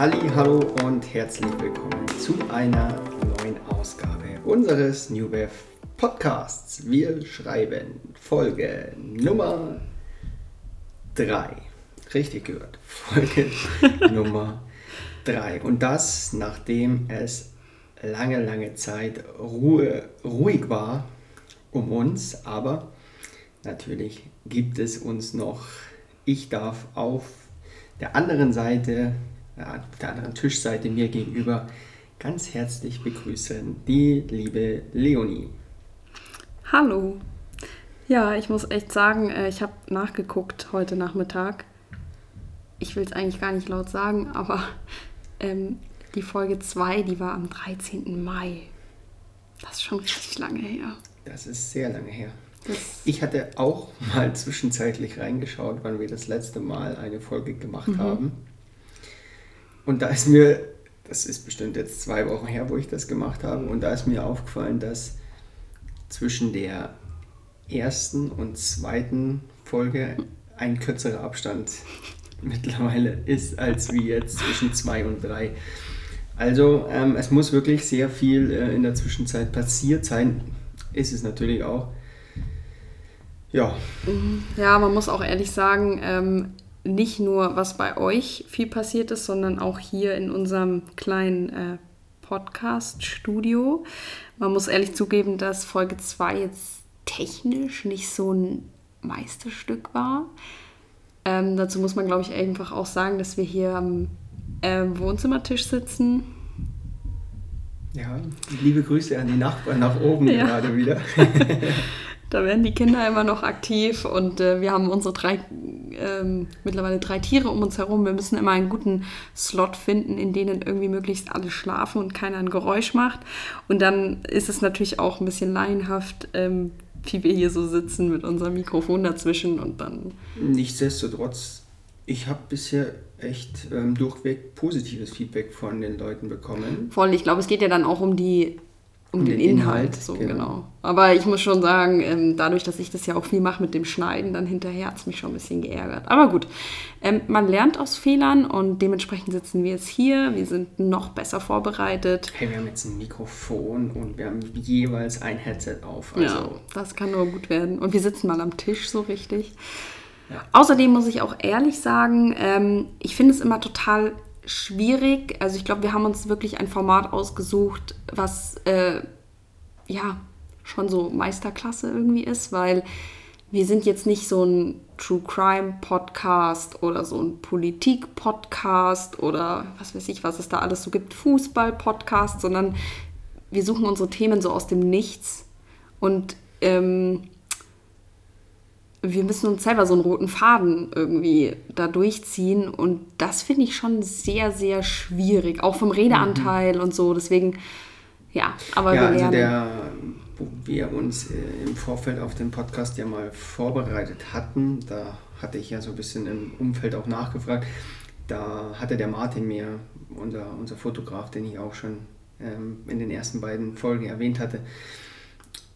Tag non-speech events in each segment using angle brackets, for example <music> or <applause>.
Halli, hallo und herzlich willkommen zu einer neuen Ausgabe unseres New Wave Podcasts. Wir schreiben Folge Nummer 3. Richtig gehört. <laughs> Folge Nummer 3. Und das, nachdem es lange, lange Zeit Ruhe, ruhig war um uns. Aber natürlich gibt es uns noch. Ich darf auf der anderen Seite auf der anderen Tischseite mir gegenüber ganz herzlich begrüßen die liebe Leonie. Hallo. Ja, ich muss echt sagen, äh, ich habe nachgeguckt heute Nachmittag. Ich will es eigentlich gar nicht laut sagen, <laughs> aber ähm, die Folge 2, die war am 13. Mai. Das ist schon richtig lange her. Das ist sehr lange her. Das ich hatte auch mal zwischenzeitlich reingeschaut, wann wir das letzte Mal eine Folge gemacht mhm. haben. Und da ist mir, das ist bestimmt jetzt zwei Wochen her, wo ich das gemacht habe, und da ist mir aufgefallen, dass zwischen der ersten und zweiten Folge ein kürzerer Abstand <laughs> mittlerweile ist, als wie jetzt zwischen zwei und drei. Also ähm, es muss wirklich sehr viel äh, in der Zwischenzeit passiert sein. Ist es natürlich auch. Ja. Ja, man muss auch ehrlich sagen, ähm, nicht nur, was bei euch viel passiert ist, sondern auch hier in unserem kleinen äh, Podcast-Studio. Man muss ehrlich zugeben, dass Folge 2 jetzt technisch nicht so ein Meisterstück war. Ähm, dazu muss man, glaube ich, einfach auch sagen, dass wir hier am äh, Wohnzimmertisch sitzen. Ja, liebe Grüße an die Nachbarn nach oben ja. gerade wieder. <laughs> Da werden die Kinder immer noch aktiv und äh, wir haben unsere drei, ähm, mittlerweile drei Tiere um uns herum. Wir müssen immer einen guten Slot finden, in denen irgendwie möglichst alle schlafen und keiner ein Geräusch macht. Und dann ist es natürlich auch ein bisschen laienhaft, ähm, wie wir hier so sitzen mit unserem Mikrofon dazwischen und dann. Nichtsdestotrotz, ich habe bisher echt ähm, durchweg positives Feedback von den Leuten bekommen. Voll, ich glaube, es geht ja dann auch um die um, den, den, Inhalt, Inhalt so genau. genau. Aber ich muss schon sagen, ähm, dadurch, dass ich das ja auch viel mache mit dem Schneiden, dann hinterher hat es mich schon ein bisschen geärgert. Aber gut, ähm, man lernt aus Fehlern und dementsprechend sitzen wir jetzt hier. Wir sind noch besser vorbereitet. Hey, wir haben jetzt ein Mikrofon und wir haben jeweils ein Headset auf. Also ja, das kann nur gut werden. Und wir sitzen mal am Tisch so richtig. Außerdem muss ich auch ehrlich sagen, ähm, ich finde es immer total schwierig. Also ich glaube, wir haben uns wirklich ein Format ausgesucht, was äh, ja schon so Meisterklasse irgendwie ist, weil wir sind jetzt nicht so ein True Crime Podcast oder so ein Politik Podcast oder was weiß ich, was es da alles so gibt, Fußball Podcast, sondern wir suchen unsere Themen so aus dem Nichts und ähm, wir müssen uns selber so einen roten Faden irgendwie da durchziehen und das finde ich schon sehr, sehr schwierig, auch vom Redeanteil mhm. und so. Deswegen, ja, aber ja, wir also lernen. Der, wo wir uns äh, im Vorfeld auf den Podcast ja mal vorbereitet hatten, da hatte ich ja so ein bisschen im Umfeld auch nachgefragt. Da hatte der Martin mir, unser, unser Fotograf, den ich auch schon ähm, in den ersten beiden Folgen erwähnt hatte,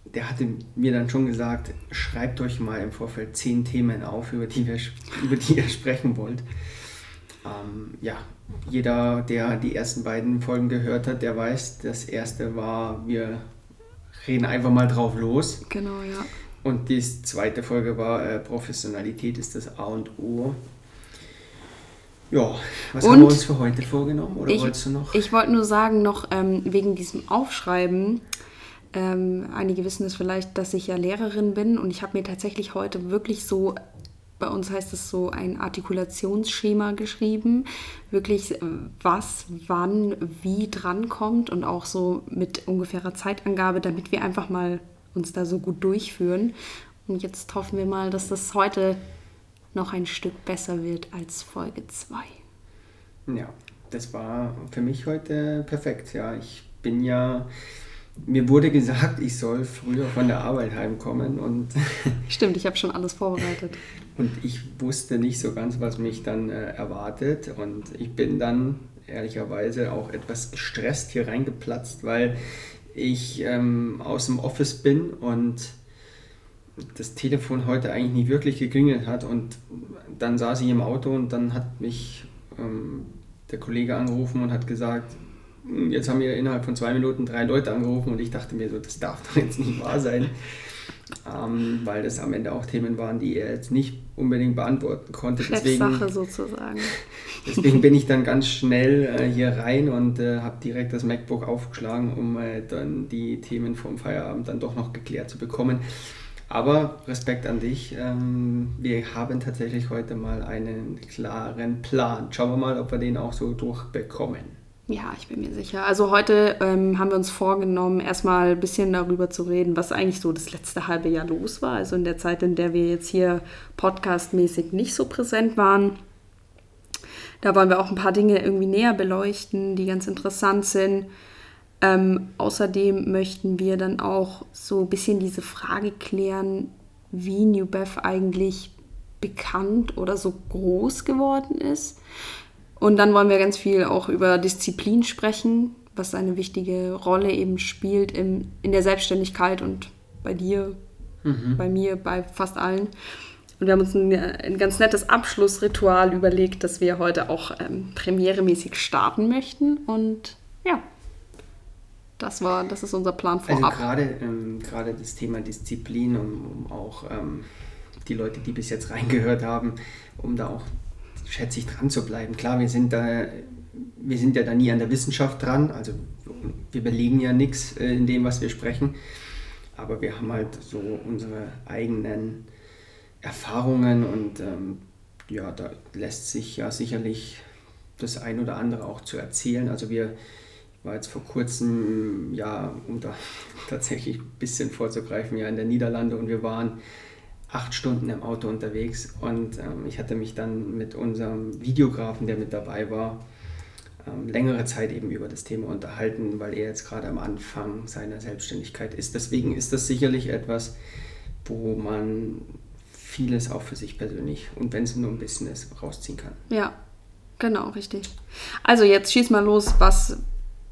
der hatte mir dann schon gesagt, schreibt euch mal im Vorfeld zehn Themen auf, über die, wir, <laughs> über die ihr sprechen wollt. Ähm, ja, jeder, der die ersten beiden Folgen gehört hat, der weiß, das erste war, wir reden einfach mal drauf los. Genau, ja. Und die zweite Folge war, äh, Professionalität ist das A und O. Ja, was und haben wir uns für heute vorgenommen? Oder ich, wolltest du noch? Ich wollte nur sagen, noch ähm, wegen diesem Aufschreiben, ähm, einige wissen es vielleicht, dass ich ja Lehrerin bin und ich habe mir tatsächlich heute wirklich so, bei uns heißt es so, ein Artikulationsschema geschrieben. Wirklich, was, wann, wie drankommt und auch so mit ungefährer Zeitangabe, damit wir einfach mal uns da so gut durchführen. Und jetzt hoffen wir mal, dass das heute noch ein Stück besser wird als Folge 2. Ja, das war für mich heute perfekt. Ja, ich bin ja mir wurde gesagt, ich soll früher von der Arbeit heimkommen und <laughs> stimmt, ich habe schon alles vorbereitet. <laughs> Und ich wusste nicht so ganz, was mich dann äh, erwartet und ich bin dann ehrlicherweise auch etwas gestresst hier reingeplatzt, weil ich ähm, aus dem Office bin und das Telefon heute eigentlich nie wirklich geklingelt hat und dann saß ich im Auto und dann hat mich ähm, der Kollege angerufen und hat gesagt, jetzt haben wir innerhalb von zwei Minuten drei Leute angerufen und ich dachte mir so, das darf doch jetzt nicht wahr sein ähm, weil das am Ende auch Themen waren, die er jetzt nicht unbedingt beantworten konnte. Chefsache sozusagen. <laughs> Deswegen bin ich dann ganz schnell äh, hier rein und äh, habe direkt das MacBook aufgeschlagen, um äh, dann die Themen vom Feierabend dann doch noch geklärt zu bekommen. Aber Respekt an dich. Ähm, wir haben tatsächlich heute mal einen klaren Plan. Schauen wir mal, ob wir den auch so durchbekommen. Ja, ich bin mir sicher. Also heute ähm, haben wir uns vorgenommen, erstmal ein bisschen darüber zu reden, was eigentlich so das letzte halbe Jahr los war. Also in der Zeit, in der wir jetzt hier podcastmäßig nicht so präsent waren. Da wollen wir auch ein paar Dinge irgendwie näher beleuchten, die ganz interessant sind. Ähm, außerdem möchten wir dann auch so ein bisschen diese Frage klären, wie New Beth eigentlich bekannt oder so groß geworden ist. Und dann wollen wir ganz viel auch über Disziplin sprechen, was eine wichtige Rolle eben spielt im, in der Selbstständigkeit und bei dir, mhm. bei mir, bei fast allen. Und wir haben uns ein, ein, ganz nettes Abschlussritual überlegt, dass wir heute auch ähm, premieremäßig starten möchten. Und ja, das war, das ist unser Plan vorab. Also gerade, ähm, gerade das Thema Disziplin, um, um auch ähm, die Leute, die bis jetzt reingehört haben, um da auch schätze ich, dran zu bleiben. Klar, wir sind da, wir sind ja da nie an der Wissenschaft dran, also wir belegen ja nichts äh, in dem, was wir sprechen, aber wir haben halt so unsere eigenen Erfahrungen und ähm, ja, da lässt sich ja sicherlich das ein oder andere auch zu erzählen. Also wir war jetzt vor kurzem, ja, um da <laughs> tatsächlich ein bisschen vorzugreifen, ja in der Niederlande und wir waren acht Stunden im Auto unterwegs und ähm, ich hatte mich dann mit unserem Videografen, der mit dabei war, ähm, längere Zeit eben über das Thema unterhalten, weil er jetzt gerade am Anfang seiner Selbstständigkeit ist. Deswegen ist das sicherlich etwas, wo man vieles auch für sich persönlich und wenn es nur ein bisschen ist, rausziehen kann. Ja, genau, richtig. Also jetzt schieß mal los, was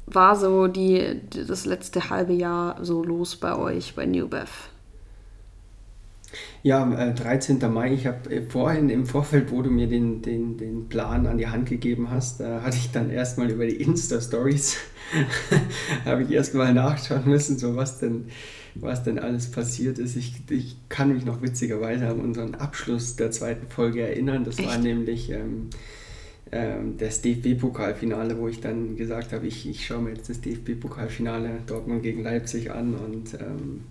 war so die, das letzte halbe Jahr so los bei euch bei New Beth? Ja, äh, 13. Mai. Ich habe äh, vorhin im Vorfeld, wo du mir den, den, den Plan an die Hand gegeben hast, da hatte ich dann erstmal über die Insta-Stories, <laughs> habe ich erstmal nachschauen müssen, so was denn, was denn alles passiert ist. Ich, ich kann mich noch witzigerweise an unseren Abschluss der zweiten Folge erinnern. Das Echt? war nämlich ähm, ähm, das DFB-Pokalfinale, wo ich dann gesagt habe, ich, ich schaue mir jetzt das DFB-Pokalfinale Dortmund gegen Leipzig an und ähm,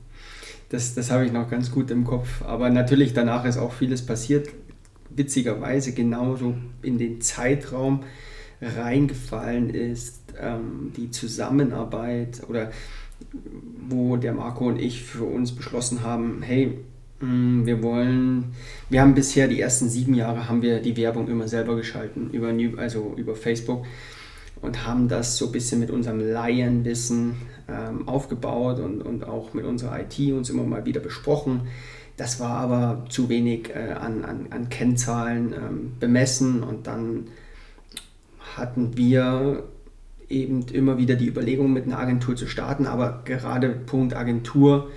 das, das habe ich noch ganz gut im Kopf. Aber natürlich danach ist auch vieles passiert. Witzigerweise genauso in den Zeitraum reingefallen ist ähm, die Zusammenarbeit oder wo der Marco und ich für uns beschlossen haben, hey, mm, wir wollen, wir haben bisher die ersten sieben Jahre haben wir die Werbung immer selber geschalten, über, also über Facebook und haben das so ein bisschen mit unserem Laienwissen ähm, aufgebaut und, und auch mit unserer IT uns immer mal wieder besprochen. Das war aber zu wenig äh, an, an, an Kennzahlen ähm, bemessen und dann hatten wir eben immer wieder die Überlegung, mit einer Agentur zu starten, aber gerade Punkt Agentur,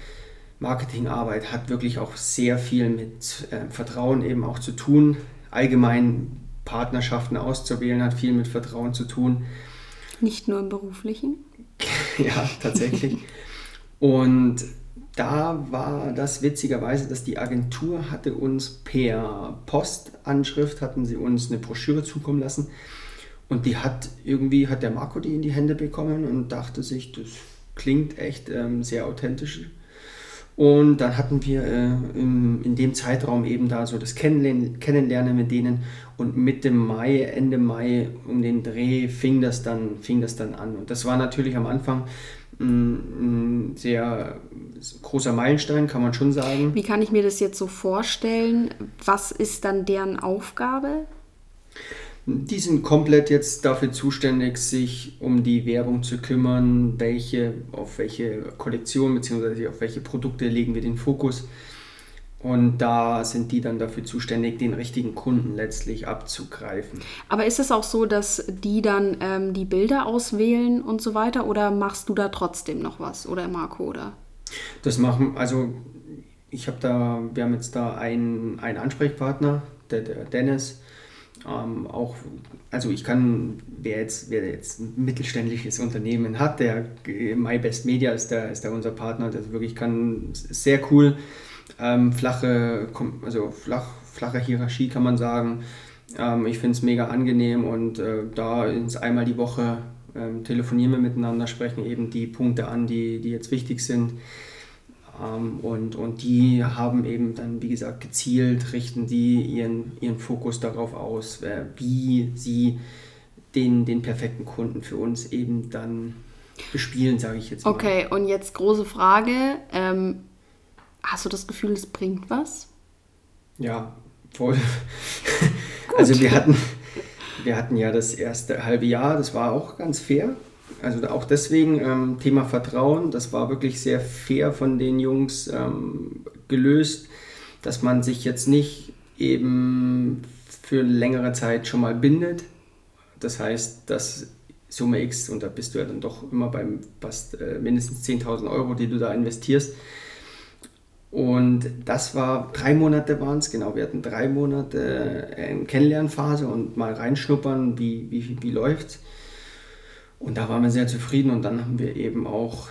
Marketingarbeit hat wirklich auch sehr viel mit äh, Vertrauen eben auch zu tun. Allgemein Partnerschaften auszuwählen hat viel mit Vertrauen zu tun. Nicht nur im beruflichen? <laughs> ja, tatsächlich. Und da war das witzigerweise, dass die Agentur hatte uns per Postanschrift, hatten sie uns eine Broschüre zukommen lassen. Und die hat irgendwie, hat der Marco die in die Hände bekommen und dachte sich, das klingt echt ähm, sehr authentisch. Und dann hatten wir äh, in, in dem Zeitraum eben da so das Kennenlernen, Kennenlernen mit denen und Mitte Mai, Ende Mai um den Dreh fing das dann, fing das dann an. Und das war natürlich am Anfang ein, ein sehr großer Meilenstein, kann man schon sagen. Wie kann ich mir das jetzt so vorstellen? Was ist dann deren Aufgabe? Die sind komplett jetzt dafür zuständig, sich um die Werbung zu kümmern, welche, auf welche Kollektion bzw. auf welche Produkte legen wir den Fokus. Und da sind die dann dafür zuständig, den richtigen Kunden letztlich abzugreifen. Aber ist es auch so, dass die dann ähm, die Bilder auswählen und so weiter? Oder machst du da trotzdem noch was? Oder Marco, oder? Das machen, also ich habe da, wir haben jetzt da einen, einen Ansprechpartner, der, der Dennis. Ähm, auch, also ich kann, wer jetzt, wer jetzt ein mittelständisches Unternehmen hat, der MyBest Media ist der, ist der unser Partner, der wirklich kann, sehr cool, ähm, flache, also flach, flache Hierarchie kann man sagen. Ähm, ich finde es mega angenehm und äh, da ist einmal die Woche ähm, telefonieren wir miteinander, sprechen eben die Punkte an, die, die jetzt wichtig sind. Ähm, und, und die haben eben dann, wie gesagt, gezielt, richten die ihren, ihren Fokus darauf aus, wie sie den, den perfekten Kunden für uns eben dann bespielen, sage ich jetzt mal. Okay, und jetzt große Frage. Ähm, hast du das Gefühl, es bringt was? Ja, voll. <laughs> also wir hatten, wir hatten ja das erste halbe Jahr, das war auch ganz fair. Also auch deswegen ähm, Thema Vertrauen, das war wirklich sehr fair von den Jungs ähm, gelöst, dass man sich jetzt nicht eben für längere Zeit schon mal bindet. Das heißt, dass Summe X, und da bist du ja dann doch immer beim fast äh, mindestens 10.000 Euro, die du da investierst, und das war, drei Monate waren es, genau, wir hatten drei Monate äh, Kennenlernphase und mal reinschnuppern, wie, wie, wie läuft's. Und da waren wir sehr zufrieden und dann haben wir eben auch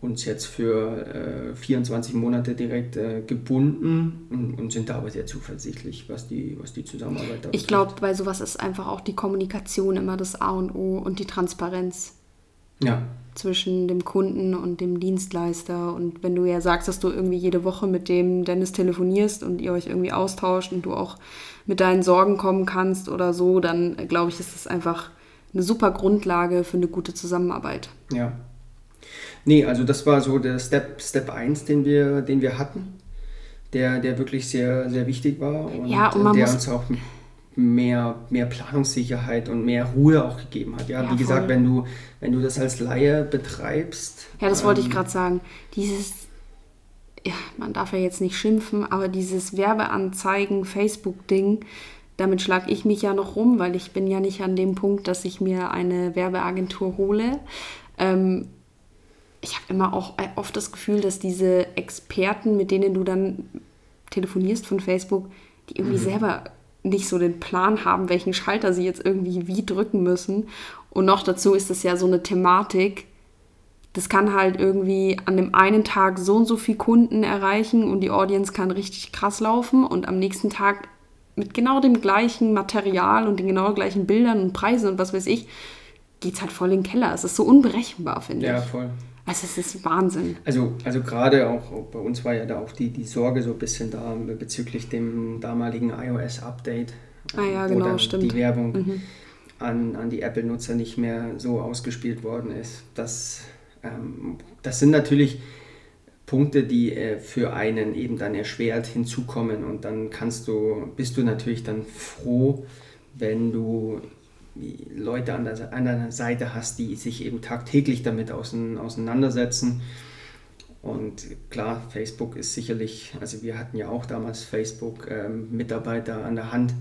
uns jetzt für äh, 24 Monate direkt äh, gebunden und, und, sind da aber sehr zuversichtlich, was die, was die Zusammenarbeit da Ich glaube, bei sowas ist einfach auch die Kommunikation immer das A und O und die Transparenz. Ja, zwischen dem Kunden und dem Dienstleister. Und wenn du ja sagst, dass du irgendwie jede Woche mit dem Dennis telefonierst und ihr euch irgendwie austauscht und du auch mit deinen Sorgen kommen kannst oder so, dann äh, glaube ich, ist das einfach eine super Grundlage für eine gute Zusammenarbeit. Ja. Nee, also das war so der Step, Step 1, den wir, den wir hatten, der, der wirklich sehr, sehr wichtig war und, ja, und der uns auch mehr, mehr Planungssicherheit und mehr Ruhe auch gegeben hat. Ja, ja wie gesagt, wenn du, wenn du das als Laie betreibst. Ja, das ähm, wollte ich ähm, gerade sagen. Dieses, ja, man darf ja jetzt nicht schimpfen, aber dieses Werbeanzeigen, Facebook-Ding, damit schlage ich mich ja noch rum, weil ich bin ja nicht an dem Punkt, dass ich mir eine Werbeagentur hole. Ähm, ich habe immer auch oft das Gefühl, dass diese Experten, mit denen du dann telefonierst von Facebook, die irgendwie mhm. selber nicht so den Plan haben, welchen Schalter sie jetzt irgendwie wie drücken müssen. Und noch dazu ist es ja so eine Thematik, das kann halt irgendwie an dem einen Tag so und so viel Kunden erreichen und die Audience kann richtig krass laufen und am nächsten Tag mit genau dem gleichen Material und den genau gleichen Bildern und Preisen und was weiß ich, geht es halt voll in den Keller. Es ist so unberechenbar, finde ich. Ja, voll. Also es ist Wahnsinn. Also, also gerade auch, bei uns war ja da auch die, die Sorge so ein bisschen da bezüglich dem damaligen iOS-Update. Ah ja, wo genau, dann stimmt. Die Werbung mhm. an, an die Apple-Nutzer nicht mehr so ausgespielt worden ist. Das, ähm, das sind natürlich Punkte, die äh, für einen eben dann erschwert hinzukommen und dann kannst du, bist du natürlich dann froh, wenn du Leute an, der, an deiner Seite hast, die sich eben tagtäglich damit auseinandersetzen. Und klar, Facebook ist sicherlich, also wir hatten ja auch damals Facebook-Mitarbeiter ähm, an der Hand.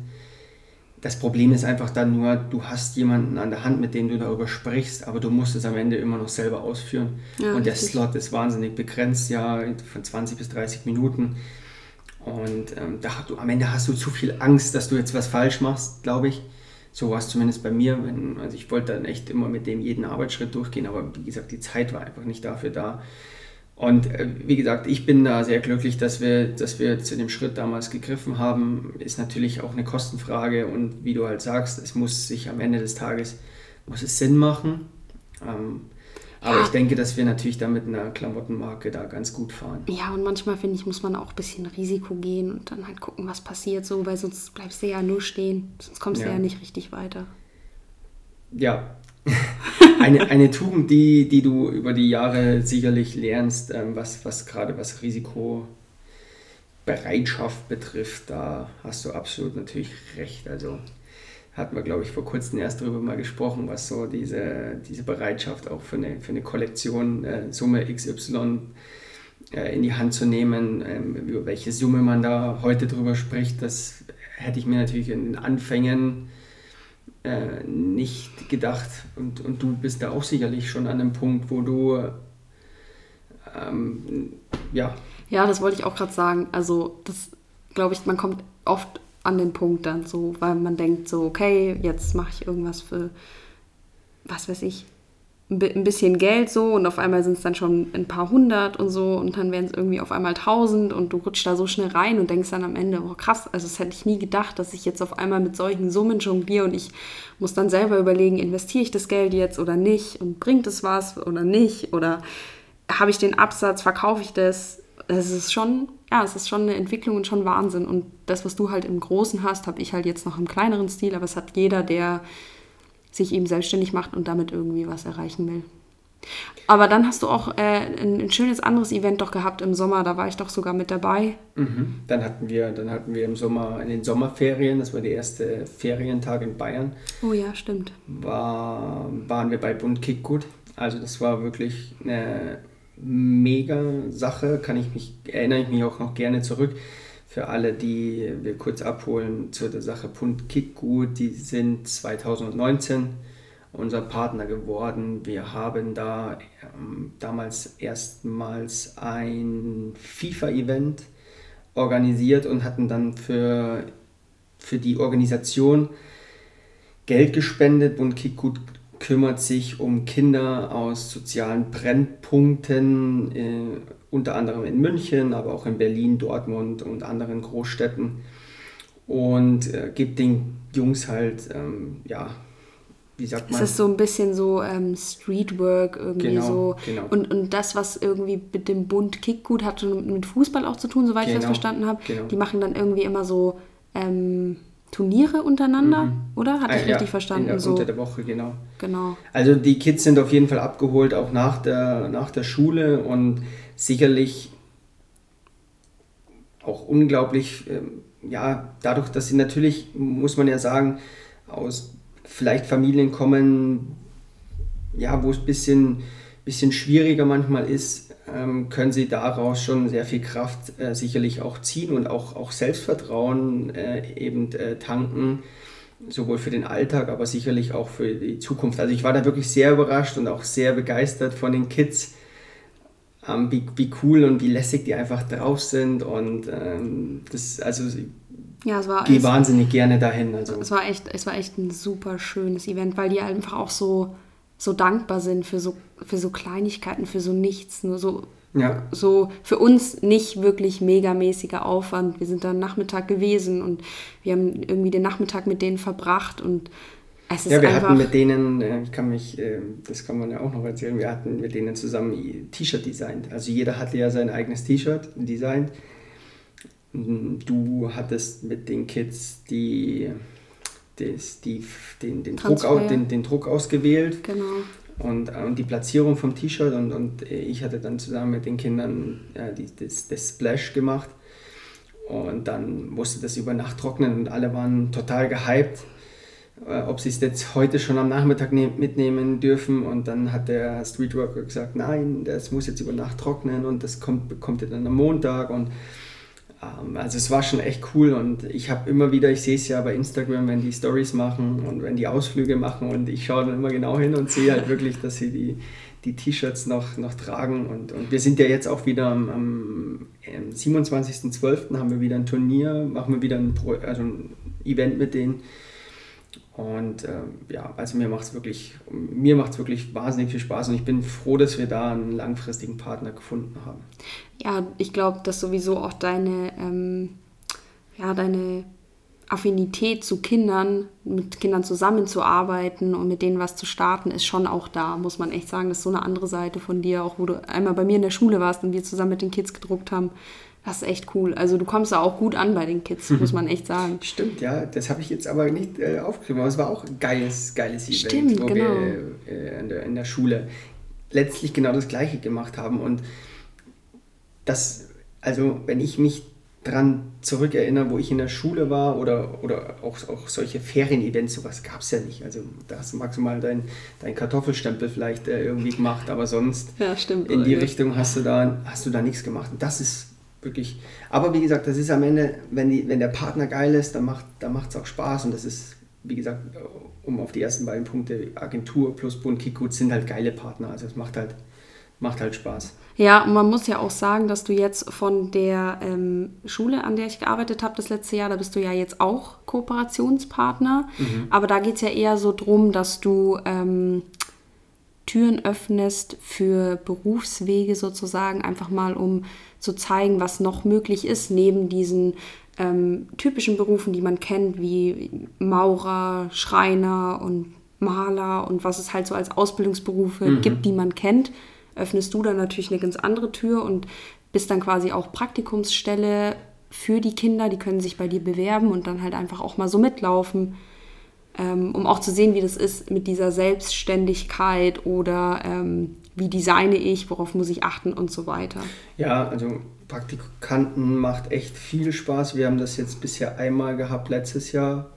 Das Problem ist einfach dann nur, du hast jemanden an der Hand, mit dem du darüber sprichst, aber du musst es am Ende immer noch selber ausführen. Ja, und der richtig. Slot ist wahnsinnig begrenzt, ja, von 20 bis 30 Minuten. Und ähm, da, du, am Ende hast du zu viel Angst, dass du jetzt was falsch machst, glaube ich. So war es zumindest bei mir. Wenn, also ich wollte dann echt immer mit dem jeden Arbeitsschritt durchgehen, aber wie gesagt, die Zeit war einfach nicht dafür da. Und äh, wie gesagt, ich bin da sehr glücklich, dass wir, dass wir zu dem Schritt damals gegriffen haben. Ist natürlich auch eine Kostenfrage und wie du halt sagst, es muss sich am Ende des Tages muss es Sinn machen. Ähm, aber ich denke, dass wir natürlich da mit einer Klamottenmarke da ganz gut fahren. Ja, und manchmal finde ich, muss man auch ein bisschen Risiko gehen und dann halt gucken, was passiert so, weil sonst bleibst du ja nur stehen. Sonst kommst ja. du ja nicht richtig weiter. Ja. <laughs> eine, eine Tugend, die, die du über die Jahre sicherlich lernst, ähm, was, was gerade was Risikobereitschaft betrifft, da hast du absolut natürlich recht. Also hatten wir, glaube ich, vor kurzem erst darüber mal gesprochen, was so diese, diese Bereitschaft auch für eine, für eine Kollektion äh, Summe XY äh, in die Hand zu nehmen, ähm, über welche Summe man da heute drüber spricht, das hätte ich mir natürlich in den Anfängen äh, nicht gedacht. Und, und du bist da auch sicherlich schon an einem Punkt, wo du ähm, ja, Ja, das wollte ich auch gerade sagen. Also, das glaube ich, man kommt oft an den Punkt dann so, weil man denkt so, okay, jetzt mache ich irgendwas für, was weiß ich, ein bisschen Geld so und auf einmal sind es dann schon ein paar hundert und so und dann werden es irgendwie auf einmal tausend und du rutschst da so schnell rein und denkst dann am Ende, oh krass, also das hätte ich nie gedacht, dass ich jetzt auf einmal mit solchen Summen jongliere und ich muss dann selber überlegen, investiere ich das Geld jetzt oder nicht und bringt es was oder nicht oder habe ich den Absatz, verkaufe ich das? Das ist schon, ja, es ist schon eine Entwicklung und schon Wahnsinn und das, was du halt im Großen hast, habe ich halt jetzt noch im kleineren Stil, aber es hat jeder, der sich eben selbstständig macht und damit irgendwie was erreichen will. Aber dann hast du auch äh, ein, ein, schönes anderes Event doch gehabt im Sommer, da war ich doch sogar mit dabei. Mhm. Dann hatten wir, dann hatten wir im Sommer in den Sommerferien, das war der erste Ferientag in Bayern. Oh ja, stimmt. War, waren wir bei Bund Kickgut. Also das war wirklich eine mega Sache, kann ich mich, erinnere ich mich auch noch gerne zurück für alle, die wir kurz abholen zu der Sache Punt Kickgut, die sind 2019 unser Partner geworden. Wir haben da ähm, damals erstmals ein FIFA-Event organisiert und hatten dann für, für die Organisation Geld gespendet. Bund Kickgut kümmert sich um Kinder aus sozialen Brennpunkten, äh, unter anderem in München, aber auch in Berlin, Dortmund und anderen Großstädten. Und äh, gibt den Jungs halt, ähm, ja, wie sagt man? Es ist so ein bisschen so ähm, Streetwork irgendwie genau, so. Genau. Und, und das, was irgendwie mit dem Bund Kickgut hat, mit Fußball auch zu tun, soweit genau, ich das genau, verstanden habe. Genau. Die machen dann irgendwie immer so ähm, Turniere untereinander, mhm. oder? Hatte ich ah, richtig ja, verstanden? Der, so. Unter der Woche, genau. Genau. Also die Kids sind auf jeden Fall abgeholt, auch nach der, nach der Schule und sicherlich auch unglaublich, ähm, ja, dadurch, dass sie natürlich, muss man ja sagen, aus vielleicht Familien kommen, ja, wo es ein bisschen, bisschen schwieriger manchmal ist, ähm, können sie daraus schon sehr viel Kraft äh, sicherlich auch ziehen und auch, auch Selbstvertrauen äh, eben äh, tanken, sowohl für den Alltag, aber sicherlich auch für die Zukunft. Also ich war da wirklich sehr überrascht und auch sehr begeistert von den Kids, ähm, wie, wie cool und wie lässig die einfach drauf sind und ähm, das, also ja, es war, gehe wahnsinnig gerne dahin. Also. Es, war echt, es war echt ein super schönes Event, weil die einfach auch so so dankbar sind für so, für so Kleinigkeiten, für so nichts, nur so, ja. so für uns nicht wirklich megamäßiger Aufwand. Wir sind da Nachmittag gewesen und wir haben irgendwie den Nachmittag mit denen verbracht und ja, wir hatten mit denen, äh, ich kann mich, äh, das kann man ja auch noch erzählen, wir hatten mit denen zusammen T-Shirt designt. Also jeder hatte ja sein eigenes T-Shirt designt. Du hattest mit den Kids die das, die, den, den, Druck, den, den Druck ausgewählt. Genau. Und, äh, und die Platzierung vom T-Shirt und, und ich hatte dann zusammen mit den Kindern äh, die, das, das Splash gemacht. Und dann musste das über Nacht trocknen und alle waren total gehypt, äh, ob sie es jetzt heute schon am Nachmittag ne mitnehmen dürfen. Und dann hat der Streetworker gesagt, nein, das muss jetzt über Nacht trocknen und das kommt, bekommt ihr dann am Montag. Und ähm, also es war schon echt cool und ich habe immer wieder, ich sehe es ja bei Instagram, wenn die Stories machen und wenn die Ausflüge machen und ich schaue dann immer genau hin und sehe halt wirklich, dass sie die, die T-Shirts noch, noch tragen und, und wir sind ja jetzt auch wieder am, am 27.12. haben wir wieder ein Turnier, machen wir wieder ein, Pro, also ein Event mit denen und äh, ja, also mir macht es wirklich, mir macht's wirklich wahnsinnig viel Spaß und ich bin froh, dass wir da einen langfristigen Partner gefunden haben. Ja, ich glaube, dass sowieso auch deine, ähm, ja, deine Affinität zu Kindern, mit Kindern zusammenzuarbeiten und mit denen was zu starten, ist schon auch da, muss man echt sagen. Das ist so eine andere Seite von dir, auch wo du einmal bei mir in der Schule warst und wir zusammen mit den Kids gedruckt haben. Das ist echt cool. Also du kommst da auch gut an bei den Kids, muss man echt sagen. <laughs> Stimmt, ja. Das habe ich jetzt aber nicht äh, aufgeschrieben. Aber es war auch ein geiles, geiles Event, Stimmt, wo genau. wir äh, in, der, in der Schule letztlich genau das Gleiche gemacht haben. Und das, also wenn ich mich dran zurückerinnere, wo ich in der Schule war oder, oder auch, auch solche Ferien-Events, sowas gab es ja nicht. Also da hast du maximal deinen dein Kartoffelstempel vielleicht äh, irgendwie gemacht, aber sonst ja, stimmt, in die Richtung hast du da, hast du da nichts gemacht. Und das ist wirklich. Aber wie gesagt, das ist am Ende, wenn, die, wenn der Partner geil ist, dann macht es dann auch Spaß und das ist, wie gesagt, um auf die ersten beiden Punkte, Agentur plus Bund Kikut sind halt geile Partner. Also es macht halt, macht halt Spaß. Ja, und man muss ja auch sagen, dass du jetzt von der ähm, Schule, an der ich gearbeitet habe das letzte Jahr, da bist du ja jetzt auch Kooperationspartner. Mhm. Aber da geht es ja eher so drum, dass du ähm, Türen öffnest für Berufswege sozusagen, einfach mal um zu zeigen, was noch möglich ist, neben diesen ähm, typischen Berufen, die man kennt, wie Maurer, Schreiner und Maler und was es halt so als Ausbildungsberufe mhm. gibt, die man kennt öffnest du dann natürlich eine ganz andere Tür und bist dann quasi auch Praktikumsstelle für die Kinder. Die können sich bei dir bewerben und dann halt einfach auch mal so mitlaufen, ähm, um auch zu sehen, wie das ist mit dieser Selbstständigkeit oder ähm, wie designe ich, worauf muss ich achten und so weiter. Ja, also Praktikanten macht echt viel Spaß. Wir haben das jetzt bisher einmal gehabt letztes Jahr.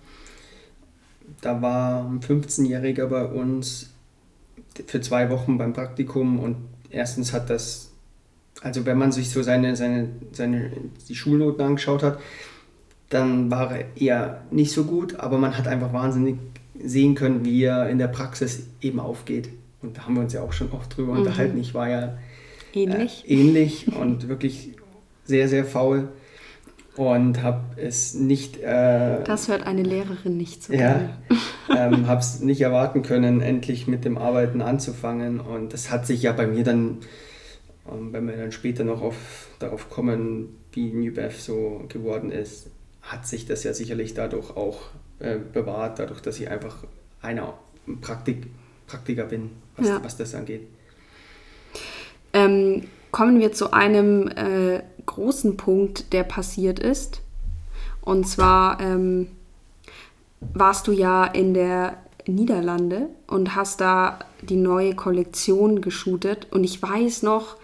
Da war ein 15-Jähriger bei uns für zwei Wochen beim Praktikum und erstens hat das, also wenn man sich so seine, seine, seine die Schulnoten angeschaut hat, dann war er eher nicht so gut, aber man hat einfach wahnsinnig sehen können, wie er in der Praxis eben aufgeht. Und da haben wir uns ja auch schon oft drüber mhm. unterhalten. Ich war ja ähnlich, äh, ähnlich <laughs> und wirklich sehr, sehr faul und habe es nicht. Äh, das hört eine Lehrerin nicht so ja, <laughs> ähm, habe es nicht erwarten können, endlich mit dem Arbeiten anzufangen. Und das hat sich ja bei mir dann, ähm, wenn wir dann später noch auf, darauf kommen, wie NewBev so geworden ist, hat sich das ja sicherlich dadurch auch äh, bewahrt, dadurch, dass ich einfach einer Praktik, Praktiker bin, was, ja. was das angeht. Ähm, kommen wir zu einem äh, großen Punkt, der passiert ist. Und zwar ähm, warst du ja in der Niederlande und hast da die neue Kollektion geshootet. Und ich weiß noch,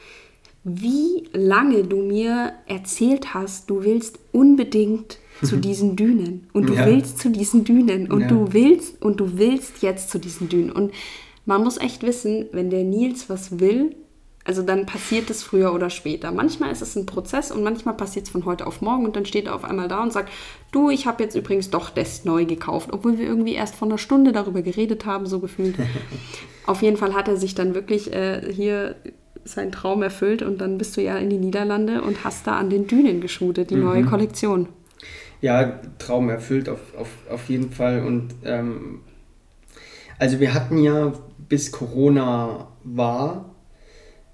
wie lange du mir erzählt hast, du willst unbedingt zu diesen Dünen und du ja. willst zu diesen Dünen und ja. du willst und du willst jetzt zu diesen Dünen. Und man muss echt wissen, wenn der Nils was will, also dann passiert es früher oder später. Manchmal ist es ein Prozess und manchmal passiert es von heute auf morgen und dann steht er auf einmal da und sagt, du, ich habe jetzt übrigens doch das neu gekauft, obwohl wir irgendwie erst vor einer Stunde darüber geredet haben, so gefühlt. <laughs> auf jeden Fall hat er sich dann wirklich äh, hier seinen Traum erfüllt und dann bist du ja in die Niederlande und hast da an den Dünen geschootet, die mhm. neue Kollektion. Ja, Traum erfüllt auf, auf, auf jeden Fall. Und ähm, also wir hatten ja bis Corona war,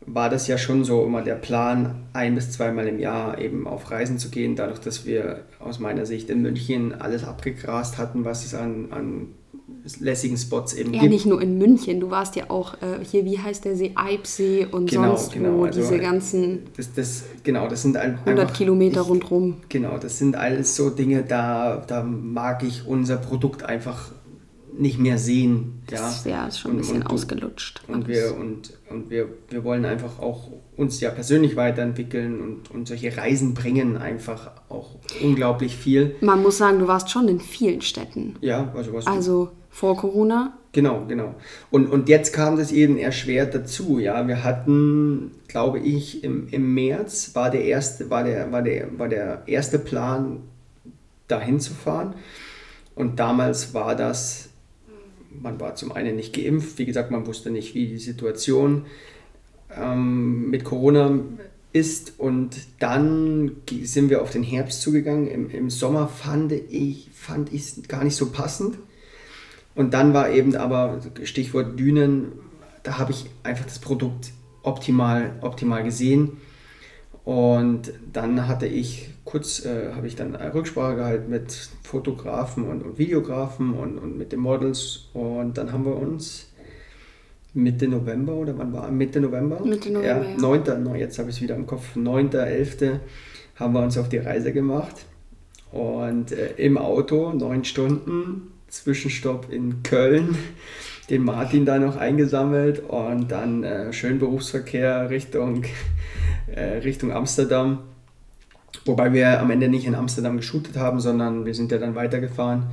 war das ja schon so immer der Plan, ein bis zweimal im Jahr eben auf Reisen zu gehen, dadurch, dass wir aus meiner Sicht in München alles abgegrast hatten, was es an, an lässigen Spots eben ja, gibt. Ja, nicht nur in München, du warst ja auch äh, hier, wie heißt der See, Eibsee und genau, sonst genau. wo, also, diese ganzen das, das, genau, das sind 100 Kilometer ich, rundherum. Genau, das sind alles so Dinge, da, da mag ich unser Produkt einfach nicht mehr sehen. Ja, das, ja ist schon ein bisschen und, ausgelutscht. Und, wir, und, und wir, wir wollen einfach auch uns ja persönlich weiterentwickeln und, und solche Reisen bringen einfach auch unglaublich viel. Man muss sagen, du warst schon in vielen Städten. Ja, also was. Also vor Corona. Genau, genau. Und, und jetzt kam das eben erschwert dazu. Ja, wir hatten, glaube ich, im, im März war der erste, war der, war der, war der erste Plan, dahin zu fahren. Und damals war das man war zum einen nicht geimpft, wie gesagt, man wusste nicht, wie die Situation ähm, mit Corona ist und dann sind wir auf den Herbst zugegangen. Im, im Sommer fand ich fand es gar nicht so passend. Und dann war eben aber Stichwort Dünen, da habe ich einfach das Produkt optimal, optimal gesehen. Und dann hatte ich kurz, äh, habe ich dann Rücksprache gehalten mit Fotografen und, und Videografen und, und mit den Models. Und dann haben wir uns Mitte November oder wann war Mitte November? Mitte November. Ja, 9. Ja. jetzt habe ich es wieder im Kopf. 9.11. haben wir uns auf die Reise gemacht. Und äh, im Auto neun Stunden, Zwischenstopp in Köln, den Martin da noch eingesammelt und dann äh, schön Berufsverkehr Richtung äh, Richtung Amsterdam. Wobei wir am Ende nicht in Amsterdam geshootet haben, sondern wir sind ja dann weitergefahren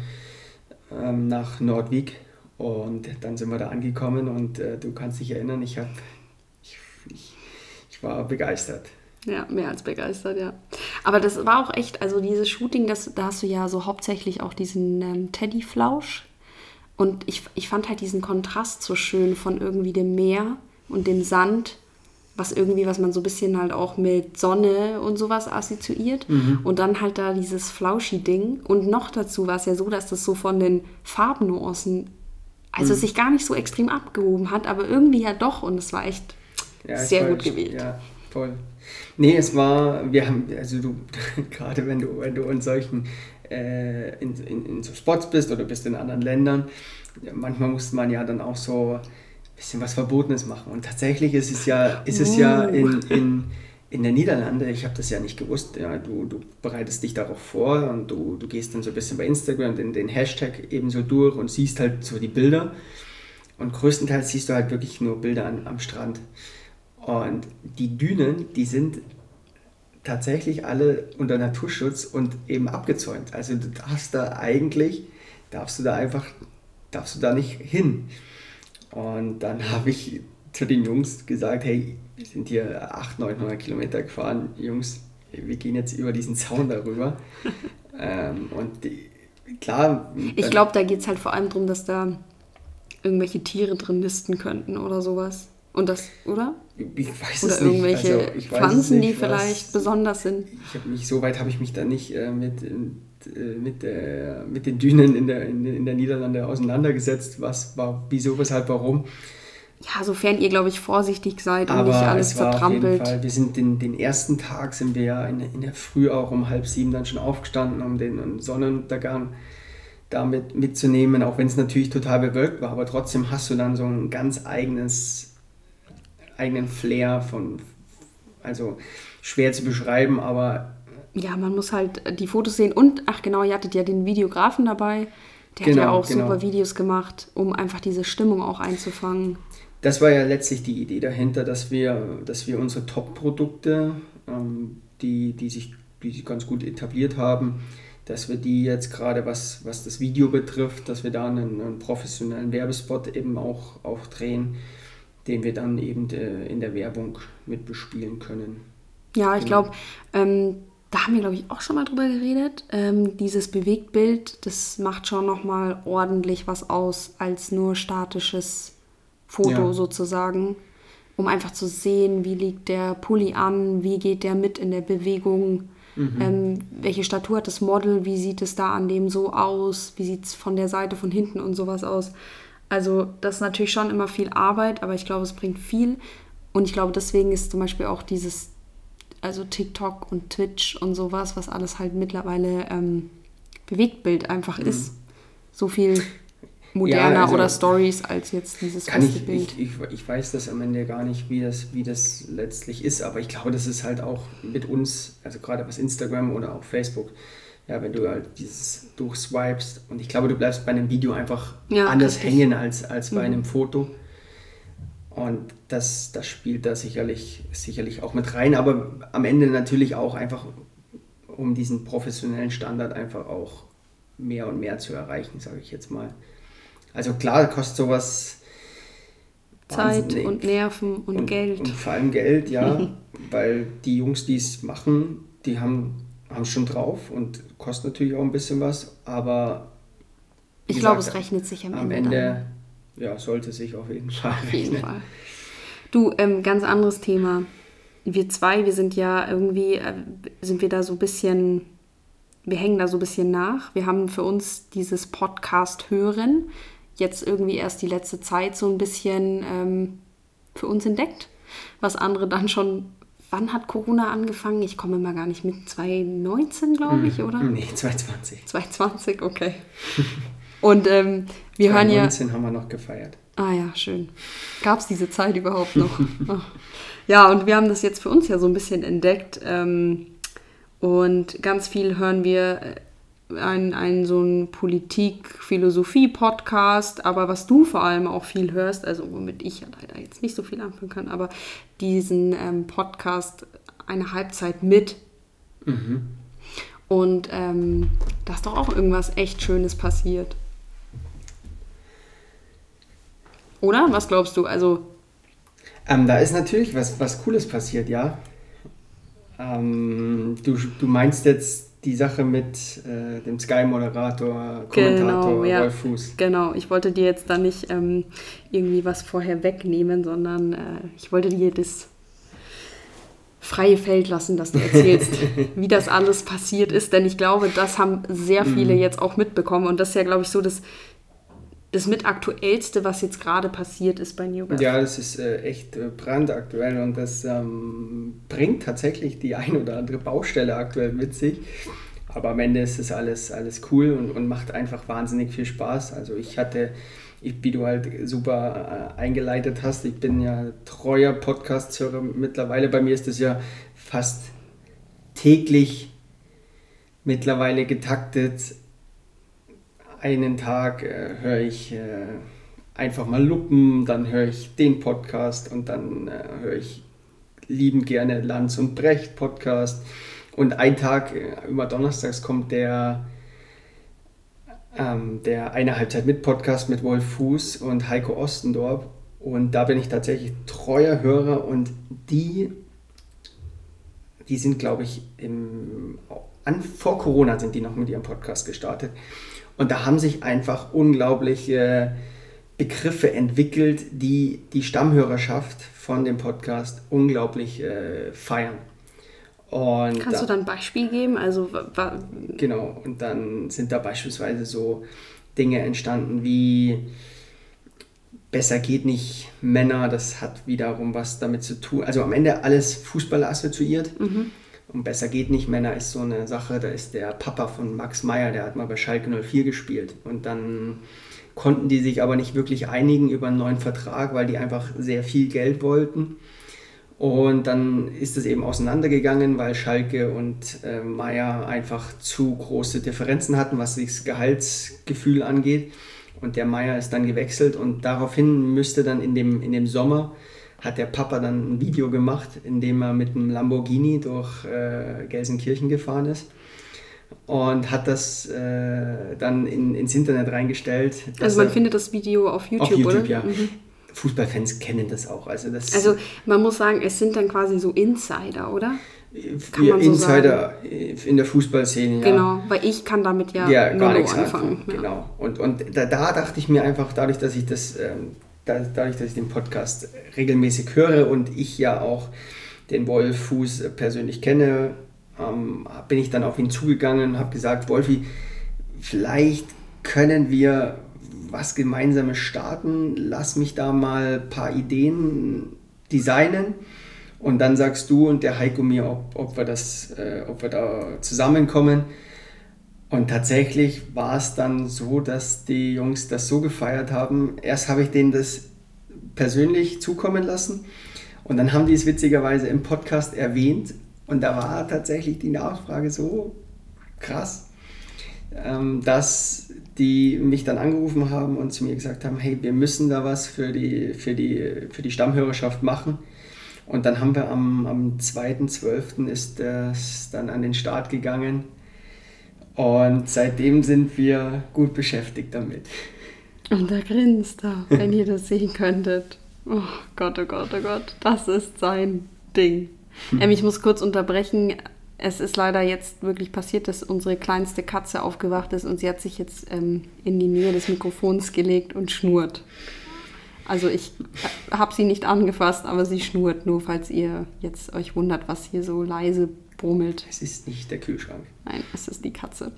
ähm, nach Nordwijk und dann sind wir da angekommen und äh, du kannst dich erinnern, ich, hab, ich, ich, ich war begeistert. Ja, mehr als begeistert, ja. Aber das war auch echt, also dieses Shooting, das, da hast du ja so hauptsächlich auch diesen ähm, Teddyflausch. Und ich, ich fand halt diesen Kontrast so schön von irgendwie dem Meer und dem Sand was irgendwie, was man so ein bisschen halt auch mit Sonne und sowas assoziiert. Mhm. Und dann halt da dieses Flauschi-Ding. Und noch dazu war es ja so, dass das so von den Farbnuancen, also Mhm. sich gar nicht so extrem abgehoben hat, aber irgendwie ja doch. Und es war echt Ja, sehr gut gewählt. Ja, voll. Nee, es war, wir haben, also du, <laughs> gerade wenn du, wenn du in solchen, äh, in, in, in so Spots bist oder bist in anderen Ländern, manchmal muss man ja dann auch so ein bisschen was Verbotenes machen. Und tatsächlich ist es ja, ist es ja Uh. in, in, in der Niederlande, ich habe das ja nicht gewusst, ja, du, du bereitest dich darauf vor und du, du gehst dann so ein bisschen bei Instagram den, den Hashtag eben so durch und siehst halt so die Bilder. Und größtenteils siehst du halt wirklich nur Bilder an, am Strand. Und die Dünen, die sind tatsächlich alle unter Naturschutz und eben abgezäunt. Also du darfst da eigentlich, darfst du da einfach, darfst du da nicht hin. Und dann <laughs> habe ich zu den Jungs gesagt, hey, wir sind hier 800, 900 Kilometer gefahren, Jungs, wir gehen jetzt über diesen Zaun darüber. <laughs> ähm, und die, klar. Ich glaube, da geht es halt vor allem darum, dass da irgendwelche Tiere drin nisten könnten oder sowas. Und das, oder? ich weiß Oder es nicht. irgendwelche Also, Pflanzen, die nicht, was- vielleicht besonders sind. Ich habe mich, so weit habe ich mich da nicht äh, mit, äh, mit, äh, mit den Dünen in der, in, in der Niederlande auseinandergesetzt, was war, wieso, weshalb, warum. Ja, sofern ihr, glaube ich, vorsichtig seid und Aber nicht alles es war auf jeden vertrampelt. Fall, wir sind den, den ersten Tag sind wir ja in, in der Früh auch um halb sieben dann schon aufgestanden, um den Sonnenuntergang damit mitzunehmen, auch wenn es natürlich total bewölkt war, aber trotzdem hast du dann so ein ganz eigenes, eigenen Flair von, also schwer zu beschreiben, aber Ja, man muss halt die Fotos sehen. Und, ach genau, ihr hattet ja den Videografen dabei. Der hat ja Genau, auch genau. super Videos gemacht, um einfach diese Stimmung auch einzufangen. Das war ja letztlich die Idee dahinter, dass wir, dass wir unsere Top-Produkte, ähm, die, die, sich, die sich ganz gut etabliert haben, dass wir die jetzt gerade, was, was das Video betrifft, dass wir da einen, einen professionellen Werbespot eben auch, auch drehen, den wir dann eben äh, in der Werbung mit bespielen können. Ja, ich Genau. glaube, ähm, da haben wir, glaube ich, auch schon mal drüber geredet. Ähm, dieses Bewegtbild, das macht schon nochmal ordentlich was aus als nur statisches Foto Ja. sozusagen. Um einfach zu sehen, wie liegt der Pulli an, wie geht der mit in der Bewegung, ähm, welche Statur hat das Model, wie sieht es da an dem so aus, wie sieht es von der Seite, von hinten und sowas aus. Also das ist natürlich schon immer viel Arbeit, aber ich glaube, es bringt viel. Und ich glaube, deswegen ist zum Beispiel auch dieses also TikTok und Twitch und sowas, was alles halt mittlerweile ähm, Bewegtbild einfach ist. So viel moderner Mhm. Ja, also oder Stories als jetzt dieses Kann ich, Bild. ich, ich, ich weiß das am Ende gar nicht, wie das, wie das letztlich ist, aber ich glaube, das ist halt auch mit uns, also gerade was Instagram oder auch Facebook, ja, wenn du halt dieses durchswipest und ich glaube, du bleibst bei einem Video einfach Ja, anders richtig. hängen als, als bei Mhm. einem Foto. Und das, das spielt da sicherlich, sicherlich auch mit rein, aber am Ende natürlich auch einfach, um diesen professionellen Standard einfach auch mehr und mehr zu erreichen, sage ich jetzt mal. Also klar, kostet sowas Zeit und Nerven und, Geld. Und vor allem Geld, ja, <laughs> weil die Jungs, die es machen, die haben haben es schon drauf und kostet natürlich auch ein bisschen was, aber ich glaube, es rechnet sich am, am Ende. Ende ja, sollte sich auf jeden Fall Auf jeden rechnen. Fall. Du, ähm, ganz anderes Thema. Wir zwei, wir sind ja irgendwie, äh, sind wir da so ein bisschen, wir hängen da so ein bisschen nach. Wir haben für uns dieses Podcast hören jetzt irgendwie erst die letzte Zeit so ein bisschen ähm, für uns entdeckt. Was andere dann schon, wann hat Corona angefangen? Ich komme immer gar nicht mit, 2019 glaube ich, oder? Nee, 2020. 2020, okay. Und ähm, wir hören ja... 2019 haben wir noch gefeiert. Ah ja, schön. Gab es diese Zeit überhaupt noch? Ach. <laughs> ja, und wir haben das jetzt für uns ja so ein bisschen entdeckt. Ähm, und ganz viel hören wir einen, einen so einen Politik-Philosophie-Podcast, aber was du vor allem auch viel hörst, also womit ich ja leider jetzt nicht so viel anfangen kann, aber diesen ähm, Podcast eine Halbzeit mit. Und ähm, da ist doch auch irgendwas echt Schönes passiert. Oder? Was glaubst du? Also, Ähm, da ist natürlich was, was Cooles passiert, ja. Ähm, du, du meinst jetzt die Sache mit äh, dem Sky-Moderator, Kommentator Genau, ja. Wolf Fuß. genau, ich wollte dir jetzt da nicht ähm, irgendwie was vorher wegnehmen, sondern äh, ich wollte dir das freie Feld lassen, dass du erzählst, <laughs> wie das alles passiert ist. Denn ich glaube, das haben sehr viele mhm. jetzt auch mitbekommen. Und das ist ja, glaube ich, so das, das mit aktuellste, was jetzt gerade passiert ist bei New York. Ja, das ist äh, echt äh, brandaktuell und das ähm, bringt tatsächlich die ein oder andere Baustelle aktuell mit sich. Aber am Ende ist es alles, alles cool und, und macht einfach wahnsinnig viel Spaß. Also ich hatte, ich, wie du halt super äh, eingeleitet hast, ich bin ja treuer Podcast-Hörer mittlerweile. Bei mir ist es ja fast täglich mittlerweile getaktet einen Tag äh, höre ich äh, einfach mal Luppen, dann höre ich den Podcast und dann äh, höre ich liebend gerne Lanz und Brecht Podcast. Und ein Tag, äh, immer donnerstags, kommt der, ähm, der eine Halbzeit mit Podcast mit Wolf Fuß und Heiko Ostendorf. Und da bin ich tatsächlich treuer Hörer und die, die sind, glaube ich, im, an, vor Corona sind die noch mit ihrem Podcast gestartet. Und da haben sich einfach unglaubliche Begriffe entwickelt, die die Stammhörerschaft von dem Podcast unglaublich äh, feiern. Und Kannst da, du dann ein Beispiel geben? Also, genau, und dann sind da beispielsweise so Dinge entstanden wie Besser geht nicht Männer, das hat wiederum was damit zu tun. Also am Ende alles Fußball assoziiert. Mhm. Und besser geht nicht, Männer ist so eine Sache, da ist der Papa von Max Meyer, der hat mal bei Schalke 04 gespielt. Und dann konnten die sich aber nicht wirklich einigen über einen neuen Vertrag, weil die einfach sehr viel Geld wollten. Und dann ist es eben auseinandergegangen, weil Schalke und äh, Meier einfach zu große Differenzen hatten, was das Gehaltsgefühl angeht. Und der Meier ist dann gewechselt und daraufhin müsste dann in dem, in dem Sommer hat der Papa dann ein Video gemacht, in dem er mit einem Lamborghini durch äh, Gelsenkirchen gefahren ist und hat das äh, dann in, ins Internet reingestellt. Also man er, findet das Video auf YouTube, auf YouTube oder? Ja. Mhm. Fußballfans kennen das auch. Also, das also man muss sagen, es sind dann quasi so Insider, oder? Kann man so Insider sagen. in der Fußballszene, ja. Genau, weil ich kann damit ja, ja gar nichts anfangen. anfangen. Ja. Genau. Und, und da, da, dachte ich mir einfach, dadurch, dass ich das ähm, dadurch, dass ich den Podcast regelmäßig höre und ich ja auch den Wolf Fuß persönlich kenne, ähm, bin ich dann auf ihn zugegangen und habe gesagt, Wolfi, vielleicht können wir was Gemeinsames starten. Lass mich da mal ein paar Ideen designen. Und dann sagst du und der Heiko mir, ob, ob, wir, das, äh, ob wir da zusammenkommen. Und tatsächlich war es dann so, dass die Jungs das so gefeiert haben. Erst habe ich denen das persönlich zukommen lassen und dann haben die es witzigerweise im Podcast erwähnt und da war tatsächlich die Nachfrage so krass, ähm, dass die mich dann angerufen haben und zu mir gesagt haben, hey, wir müssen da was für die, für die, für die Stammhörerschaft machen. Und dann haben wir am, am 2.12. ist das dann an den Start gegangen und seitdem sind wir gut beschäftigt damit. Und da grinst er, wenn ihr das sehen könntet. Oh Gott, oh Gott, oh Gott, das ist sein Ding. Hm. <laughs> Ähm, ich muss kurz unterbrechen. Es ist leider jetzt wirklich passiert, dass unsere kleinste Katze aufgewacht ist und sie hat sich jetzt ähm, in die Nähe des Mikrofons gelegt und schnurrt. Also ich äh, habe sie nicht angefasst, aber sie schnurrt, nur falls ihr jetzt euch wundert, was hier so leise brummelt. Es ist nicht der Kühlschrank. Nein, es ist die Katze.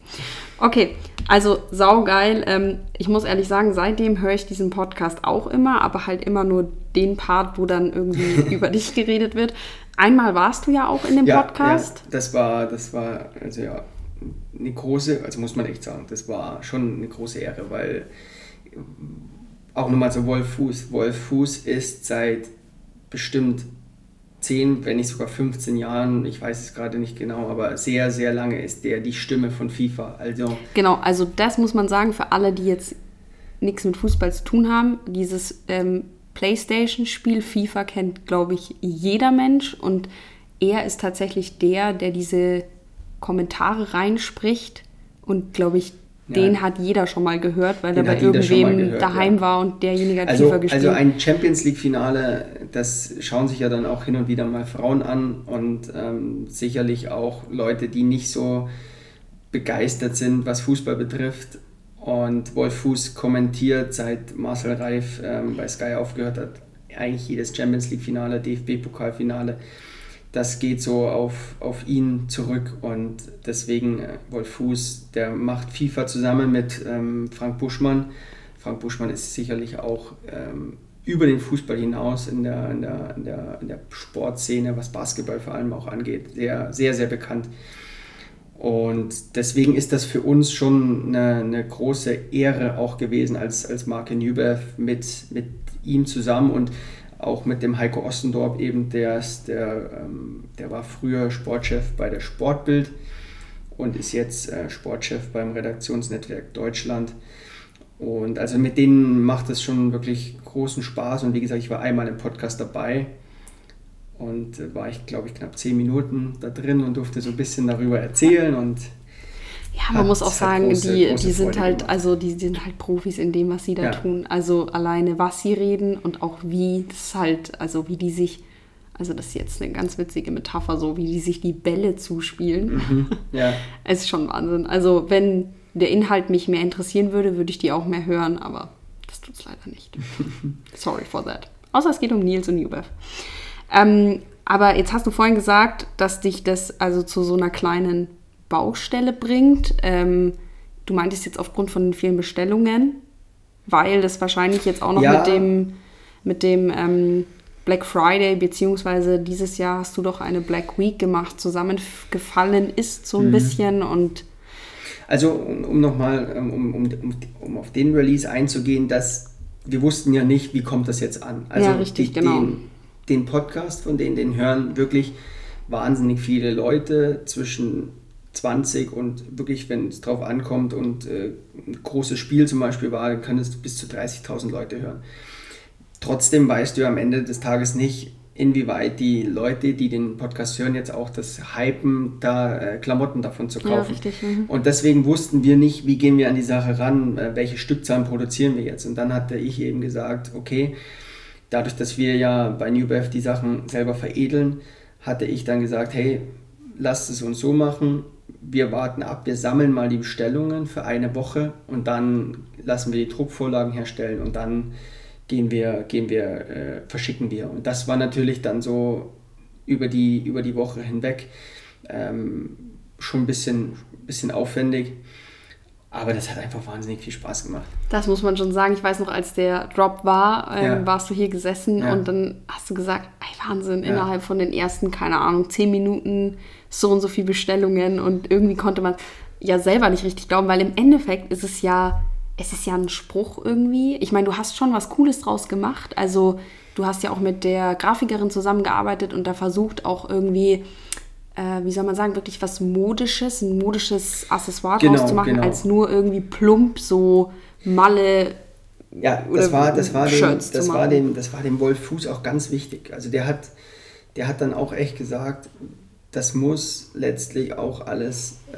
Okay, also saugeil. Ähm, ich muss ehrlich sagen, seitdem höre ich diesen Podcast auch immer, aber halt immer nur den Part, wo dann irgendwie <laughs> über dich geredet wird. Einmal warst du ja auch in dem ja, Podcast. Ja, das war, das war, also ja, eine große, also muss man echt sagen, das war schon eine große Ehre, weil auch nochmal zu Wolf Fuß. Wolf Fuß ist seit bestimmt 10, wenn nicht sogar 15 Jahren, ich weiß es gerade nicht genau, aber sehr, sehr lange ist der die Stimme von FIFA. Also genau, also das muss man sagen für alle, die jetzt nichts mit Fußball zu tun haben. Dieses ähm, PlayStation-Spiel FIFA kennt, glaube ich, jeder Mensch und er ist tatsächlich der, der diese Kommentare reinspricht und, glaube ich, den hat jeder schon mal gehört, weil er bei irgendwem gehört, daheim ja. war und derjenige hat also, FIFA gespielt. Also ein Champions League-Finale, das schauen sich ja dann auch hin und wieder mal Frauen an und ähm, sicherlich auch Leute, die nicht so begeistert sind, was Fußball betrifft. Und Wolf Fuß kommentiert, seit Marcel Reif ähm, bei Sky aufgehört hat, eigentlich jedes Champions League-Finale, DFB-Pokalfinale. das geht so auf, auf ihn zurück und deswegen äh, Wolf Fuß, der macht FIFA zusammen mit ähm, Frank Buschmann. Frank Buschmann ist sicherlich auch ähm, über den Fußball hinaus in der, in, der, in, der, in der Sportszene, was Basketball vor allem auch angeht, sehr, sehr, sehr bekannt. Und deswegen ist das für uns schon eine, eine große Ehre auch gewesen als, als Marke Newbev mit, mit ihm zusammen und auch mit dem Heiko Ostendorp eben, der, ist, der, ähm, der war früher Sportchef bei der Sportbild und ist jetzt äh, Sportchef beim Redaktionsnetzwerk Deutschland. Und also mit denen macht es schon wirklich großen Spaß. Und wie gesagt, ich war einmal im Podcast dabei und äh, war ich, glaube ich, knapp zehn Minuten da drin und durfte so ein bisschen darüber erzählen und ja, man muss auch sagen, große, die, große die sind halt, gemacht. also die sind halt Profis in dem, was sie da ja. tun. Also alleine was sie reden und auch wie das halt, also wie die sich, also das ist jetzt eine ganz witzige Metapher, so wie die sich die Bälle zuspielen. Mhm. Ja. <laughs> es ist schon Wahnsinn. Also wenn der Inhalt mich mehr interessieren würde, würde ich die auch mehr hören, aber das tut es leider nicht. <laughs> Sorry for that. Außer es geht um Nils und Jubev. Ähm, aber jetzt hast du vorhin gesagt, dass dich das also zu so einer kleinen Baustelle bringt. Ähm, du meintest jetzt aufgrund von den vielen Bestellungen, weil das wahrscheinlich jetzt auch noch ja. mit dem, mit dem ähm, Black Friday, beziehungsweise dieses Jahr hast du doch eine Black Week gemacht, zusammengefallen ist so ein mhm. bisschen und also um, um nochmal, ähm, um, um, um, auf den Release einzugehen, dass wir wussten ja nicht, wie kommt das jetzt an. Also ja, richtig, die, genau. den, den Podcast, von denen den hören wirklich wahnsinnig viele Leute zwischen 20 und wirklich, wenn es drauf ankommt und äh, ein großes Spiel zum Beispiel war, können es bis zu 30.000 Leute hören. Trotzdem weißt du am Ende des Tages nicht, inwieweit die Leute, die den Podcast hören, jetzt auch das Hypen, da äh, Klamotten davon zu kaufen. Ja, richtig. Mhm. Und deswegen wussten wir nicht, wie gehen wir an die Sache ran, äh, welche Stückzahlen produzieren wir jetzt. Und dann hatte ich eben gesagt, okay, dadurch, dass wir ja bei NewBev die Sachen selber veredeln, hatte ich dann gesagt, hey, lasst es uns so machen, wir warten ab, wir sammeln mal die Bestellungen für eine Woche und dann lassen wir die Druckvorlagen herstellen und dann gehen wir, gehen wir, äh, verschicken wir. Und das war natürlich dann so über die, über die Woche hinweg ähm, schon ein bisschen, bisschen aufwendig. Aber das hat einfach wahnsinnig viel Spaß gemacht. Das muss man schon sagen. Ich weiß noch, als der Drop war, ähm, ja. warst du hier gesessen ja. und dann hast du gesagt, ey, Wahnsinn, ja. innerhalb von den ersten, keine Ahnung, zehn Minuten so und so viele Bestellungen und irgendwie konnte man ja selber nicht richtig glauben, weil im Endeffekt ist es ja es ist ja ein Spruch irgendwie. Ich meine, du hast schon was Cooles draus gemacht. Also du hast ja auch mit der Grafikerin zusammengearbeitet und da versucht auch irgendwie, äh, wie soll man sagen, wirklich was Modisches, ein modisches Accessoire genau, draus zu machen, genau. als nur irgendwie plump so Malle. Ja, das war, das war, dem, das, war dem, das war dem Wolf Fuß auch ganz wichtig. Also der hat, der hat dann auch echt gesagt, das muss letztlich auch alles äh,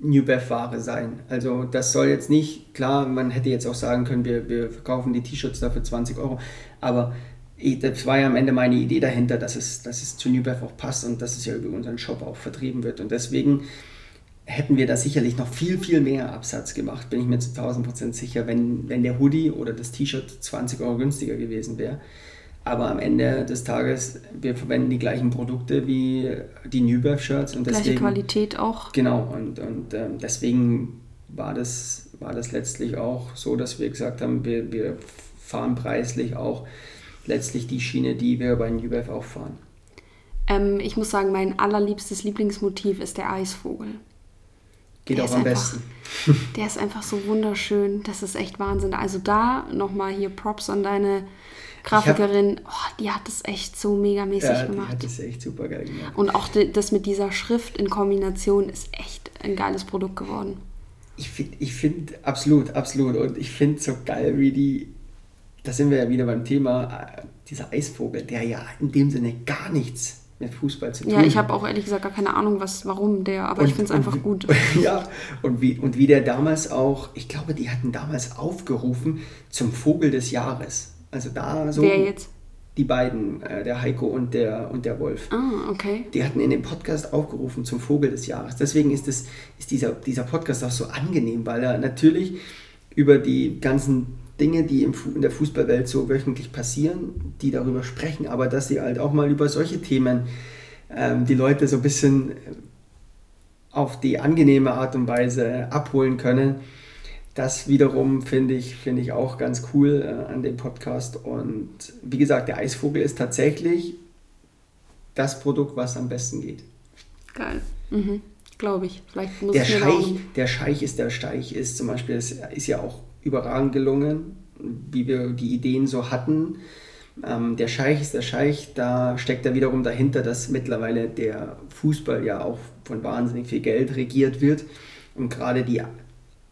New Bev-Ware sein. Also das soll jetzt nicht, klar, man hätte jetzt auch sagen können, wir, wir verkaufen die T-Shirts dafür 20 Euro, aber das war ja am Ende meine Idee dahinter, dass es, dass es zu New Bev auch passt und dass es ja über unseren Shop auch vertrieben wird. Und deswegen hätten wir da sicherlich noch viel, viel mehr Absatz gemacht, bin ich mir zu 1000% sicher, wenn, wenn der Hoodie oder das T-Shirt 20 Euro günstiger gewesen wäre. Aber am Ende des Tages, wir verwenden die gleichen Produkte wie die Newbirth-Shirts. Gleiche Qualität auch. Genau, und, und ähm, deswegen war das, war das letztlich auch so, dass wir gesagt haben, wir, wir fahren preislich auch letztlich die Schiene, die wir bei Newbirth auch fahren. Ähm, ich muss sagen, mein allerliebstes Lieblingsmotiv ist der Eisvogel. Geht der auch am einfach, besten. <laughs> Der ist einfach so wunderschön. Das ist echt Wahnsinn. Also da nochmal hier Props an deine Grafikerin, hab, oh, die hat das echt so megamäßig ja, gemacht. Die hat das echt super geil gemacht. Und auch das mit dieser Schrift in Kombination ist echt ein geiles Produkt geworden. Ich finde, ich find, absolut, absolut. Und ich finde so geil, wie die, da sind wir ja wieder beim Thema, äh, dieser Eisvogel, der ja in dem Sinne gar nichts mit Fußball zu tun. Ja, ich habe auch ehrlich gesagt gar keine Ahnung, was, warum der, aber und, ich finde es einfach gut. <laughs> Ja, und wie, und wie der damals auch, ich glaube, die hatten damals aufgerufen zum Vogel des Jahres. Also da so. Wer jetzt? Die beiden, äh, der Heiko und der, und der Wolf. Ah, okay. Die hatten in dem Podcast aufgerufen zum Vogel des Jahres. Deswegen ist, das, ist dieser, dieser Podcast auch so angenehm, weil er natürlich über die ganzen Dinge, die im, in der Fußballwelt so wöchentlich passieren, die darüber sprechen, aber dass sie halt auch mal über solche Themen ähm, die Leute so ein bisschen auf die angenehme Art und Weise abholen können. Das wiederum finde ich, find ich auch ganz cool äh, an dem Podcast. Und wie gesagt, der Eisvogel ist tatsächlich das Produkt, was am besten geht. Geil. Mhm. Glaube ich. Vielleicht muss der ich Scheich, der Scheich ist der Scheich ist zum Beispiel, das ist ja auch überragend gelungen, wie wir die Ideen so hatten. Ähm, der Scheich ist der Scheich, da steckt er wiederum dahinter, dass mittlerweile der Fußball ja auch von wahnsinnig viel Geld regiert wird und gerade die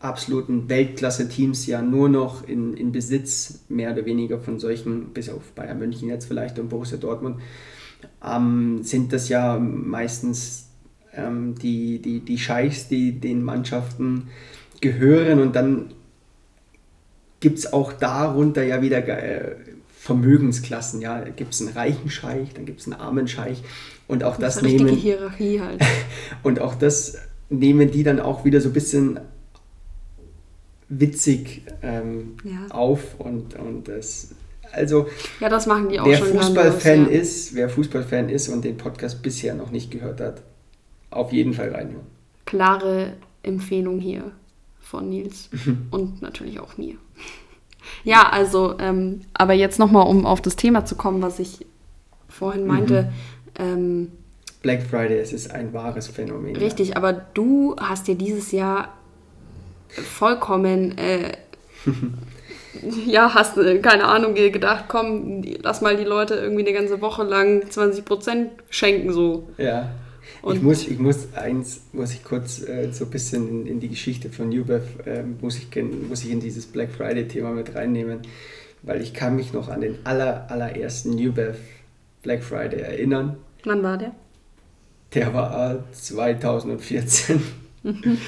absoluten Weltklasse-Teams ja nur noch in, in Besitz mehr oder weniger von solchen, bis auf Bayern München jetzt vielleicht und Borussia Dortmund, ähm, sind das ja meistens ähm, die, die, die Scheichs, die den Mannschaften gehören und dann gibt es auch darunter ja wieder äh, Vermögensklassen. Ja, da gibt es einen reichen Scheich, dann gibt es einen armen Scheich und auch das, das nehmen Hierarchie halt. <laughs> und auch das nehmen die dann auch wieder so ein bisschen witzig ähm, ja. auf und, und das also ja, das machen die auch wer Fußballfan ja. ist, wer Fußballfan ist und den Podcast bisher noch nicht gehört hat, auf jeden Fall reinhören. Klare Empfehlung hier von Nils <laughs> und natürlich auch mir. Ja, also, ähm, aber jetzt nochmal, um auf das Thema zu kommen, was ich vorhin meinte. Mhm. Ähm, Black Friday, es ist ein wahres Phänomen. Richtig, aber du hast dir dieses Jahr vollkommen, äh, ja, hast, äh, keine Ahnung, gedacht, komm, lass mal die Leute irgendwie eine ganze Woche lang 20% schenken, so. Ja. Und ich muss, ich muss eins, muss ich kurz äh, so ein bisschen in, in, die Geschichte von Newbev, äh, muss, ich, muss ich in dieses Black Friday-Thema mit reinnehmen, weil ich kann mich noch an den aller, allerersten Newbev Black Friday erinnern. Wann war der? Der war 2014. <laughs>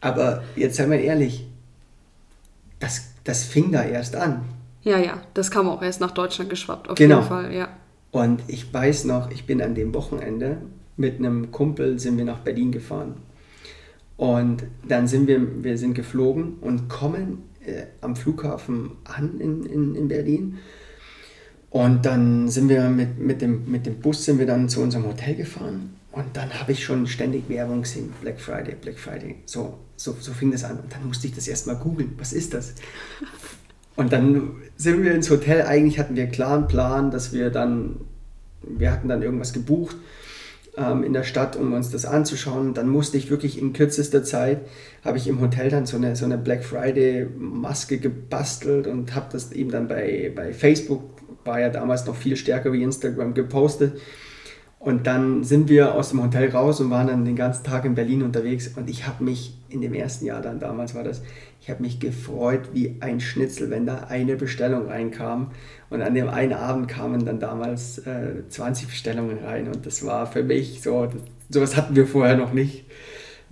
Aber jetzt seien wir ehrlich, das, das fing da erst an. Ja, ja, das kam auch erst nach Deutschland geschwappt, auf genau. jeden Fall, ja. Und ich weiß noch, ich bin an dem Wochenende mit einem Kumpel sind wir nach Berlin gefahren. Und dann sind wir, wir sind geflogen und kommen äh, am Flughafen an in, in, in Berlin. Und dann sind wir mit, mit, dem, mit dem Bus sind wir dann zu unserem Hotel gefahren. Und dann habe ich schon ständig Werbung gesehen. Black Friday, Black Friday. So, so, so fing das an. Und dann musste ich das erstmal googeln. Was ist das? Und dann sind wir ins Hotel. Eigentlich hatten wir einen klaren Plan, dass wir dann, wir hatten dann irgendwas gebucht ähm, in der Stadt, um uns das anzuschauen. Dann musste ich wirklich in kürzester Zeit, habe ich im Hotel dann so eine, so eine Black Friday Maske gebastelt und habe das eben dann bei, bei Facebook, war ja damals noch viel stärker wie Instagram, gepostet. Und dann sind wir aus dem Hotel raus und waren dann den ganzen Tag in Berlin unterwegs. Und ich habe mich in dem ersten Jahr dann, damals war das, ich habe mich gefreut wie ein Schnitzel, wenn da eine Bestellung reinkam. Und an dem einen Abend kamen dann damals äh, 20 Bestellungen rein. Und das war für mich so, das, sowas hatten wir vorher noch nicht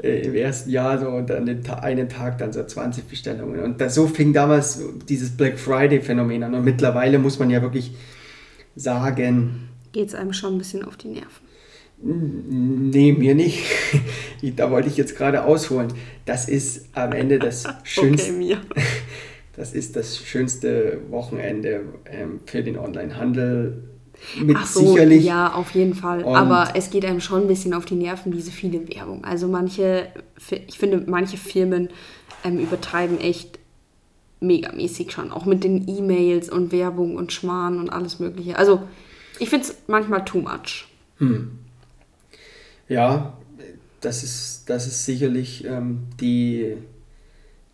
äh, im ersten Jahr. So, und an Ta einen Tag dann so 20 Bestellungen. Und das, so fing damals dieses Black Friday-Phänomen an. Und mittlerweile muss man ja wirklich sagen, geht es einem schon ein bisschen auf die Nerven. Nee, mir nicht. <laughs> da wollte ich jetzt gerade ausholen. Das ist am Ende das <laughs> schönste. Okay, mir. <laughs> Das ist das schönste Wochenende ähm, für den Onlinehandel. Mit Ach so, sicherlich. ja, auf jeden Fall. Und Aber es geht einem schon ein bisschen auf die Nerven, diese viele Werbung. Also manche, ich finde, manche Firmen ähm, übertreiben echt megamäßig schon. Auch mit den E-Mails und Werbung und Schmarrn und alles Mögliche. Also ich finde es manchmal too much. Hm. Ja, das ist, das ist sicherlich ähm, die,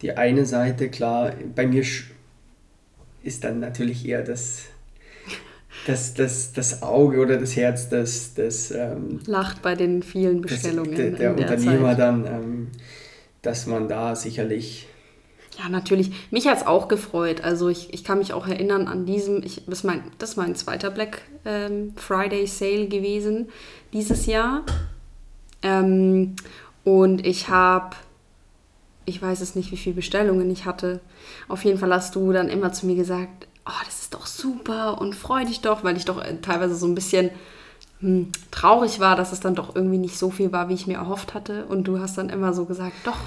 die eine Seite. Klar, bei mir ist dann natürlich eher das, das, das, das Auge oder das Herz das, das ähm, lacht bei den vielen Bestellungen. Das, der, der Unternehmer Zeit. dann, ähm, dass man da sicherlich ja, natürlich. Mich hat es auch gefreut. Also ich, ich kann mich auch erinnern an diesem, ich, das, ist mein, das ist mein zweiter Black ähm, Friday Sale gewesen dieses Jahr. Ähm, und ich habe, ich weiß es nicht, wie viele Bestellungen ich hatte. Auf jeden Fall hast du dann immer zu mir gesagt, oh, das ist doch super und freu dich doch, weil ich doch äh, teilweise so ein bisschen hm, traurig war, dass es dann doch irgendwie nicht so viel war, wie ich mir erhofft hatte. Und du hast dann immer so gesagt, doch,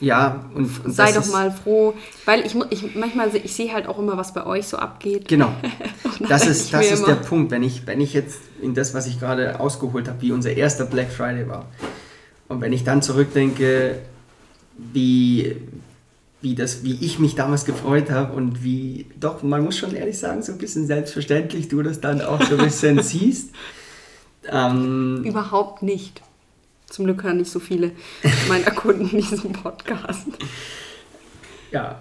Ja, und, und sei doch mal froh, weil ich, ich manchmal ich sehe halt auch immer, was bei euch so abgeht. Genau. <laughs> das ist, das ist der Punkt, wenn ich, wenn ich jetzt in das, was ich gerade ausgeholt habe, wie unser erster Black Friday war. Und wenn ich dann zurückdenke, wie, wie, das, wie ich mich damals gefreut habe und wie, doch, man muss schon ehrlich sagen, so ein bisschen selbstverständlich du das dann auch so ein bisschen <laughs> siehst. Ähm, Überhaupt nicht. Zum Glück hören nicht so viele meiner Kunden <laughs> diesen Podcast. Ja.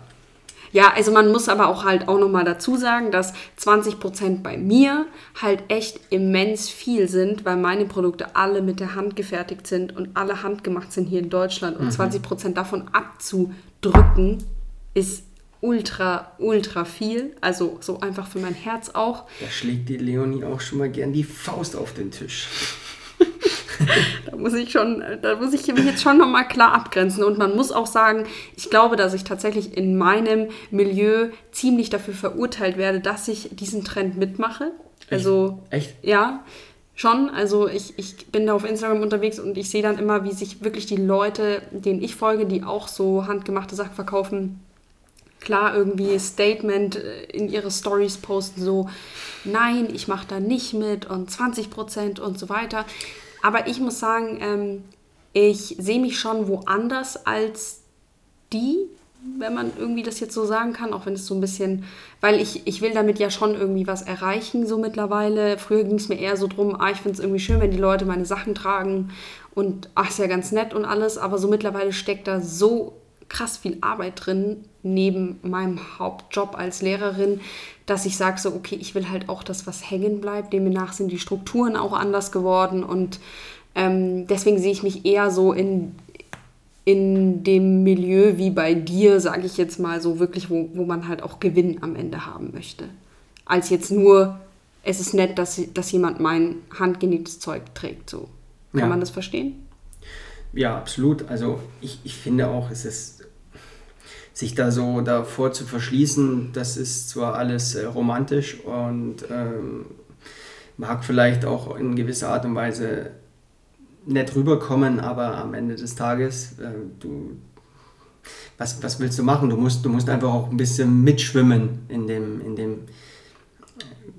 Ja, also man muss aber auch halt auch nochmal dazu sagen, dass 20% bei mir halt echt immens viel sind, weil meine Produkte alle mit der Hand gefertigt sind und alle handgemacht sind hier in Deutschland. Und mhm. 20% davon abzudrücken ist ultra, ultra viel. Also so einfach für mein Herz auch. Da schlägt die Leonie auch schon mal gern die Faust auf den Tisch. <laughs> <laughs> da muss ich schon, da muss ich mich jetzt schon nochmal klar abgrenzen. Und man muss auch sagen, ich glaube, dass ich tatsächlich in meinem Milieu ziemlich dafür verurteilt werde, dass ich diesen Trend mitmache. Also, Echt? Ja, schon. Also ich, ich bin da auf Instagram unterwegs und ich sehe dann immer, wie sich wirklich die Leute, denen ich folge, die auch so handgemachte Sachen verkaufen, klar irgendwie Statement äh, in ihre Stories posten, so, nein, ich mache da nicht mit und 20 Prozent und so weiter. Aber ich muss sagen, ähm, ich sehe mich schon woanders als die, wenn man irgendwie das jetzt so sagen kann, auch wenn es so ein bisschen, weil ich, ich will damit ja schon irgendwie was erreichen, so mittlerweile. Früher ging es mir eher so drum, ah, ich finde es irgendwie schön, wenn die Leute meine Sachen tragen und ach, ist ja ganz nett und alles, aber so mittlerweile steckt da so krass viel Arbeit drin, neben meinem Hauptjob als Lehrerin, dass ich sage so, okay, ich will halt auch, dass was hängen bleibt. Demnach sind die Strukturen auch anders geworden und ähm, deswegen sehe ich mich eher so in, in dem Milieu wie bei dir, sage ich jetzt mal so wirklich, wo, wo man halt auch Gewinn am Ende haben möchte. Als jetzt nur, es ist nett, dass, dass jemand mein handgenähtes Zeug trägt. So. Kann ja. man das verstehen? Ja, absolut. Also ich, ich finde auch, es ist sich da so davor zu verschließen, das ist zwar alles äh, romantisch und ähm, mag vielleicht auch in gewisser Art und Weise nett rüberkommen, aber am Ende des Tages, äh, du, was, was willst du machen? Du musst, du musst einfach auch ein bisschen mitschwimmen in dem, in dem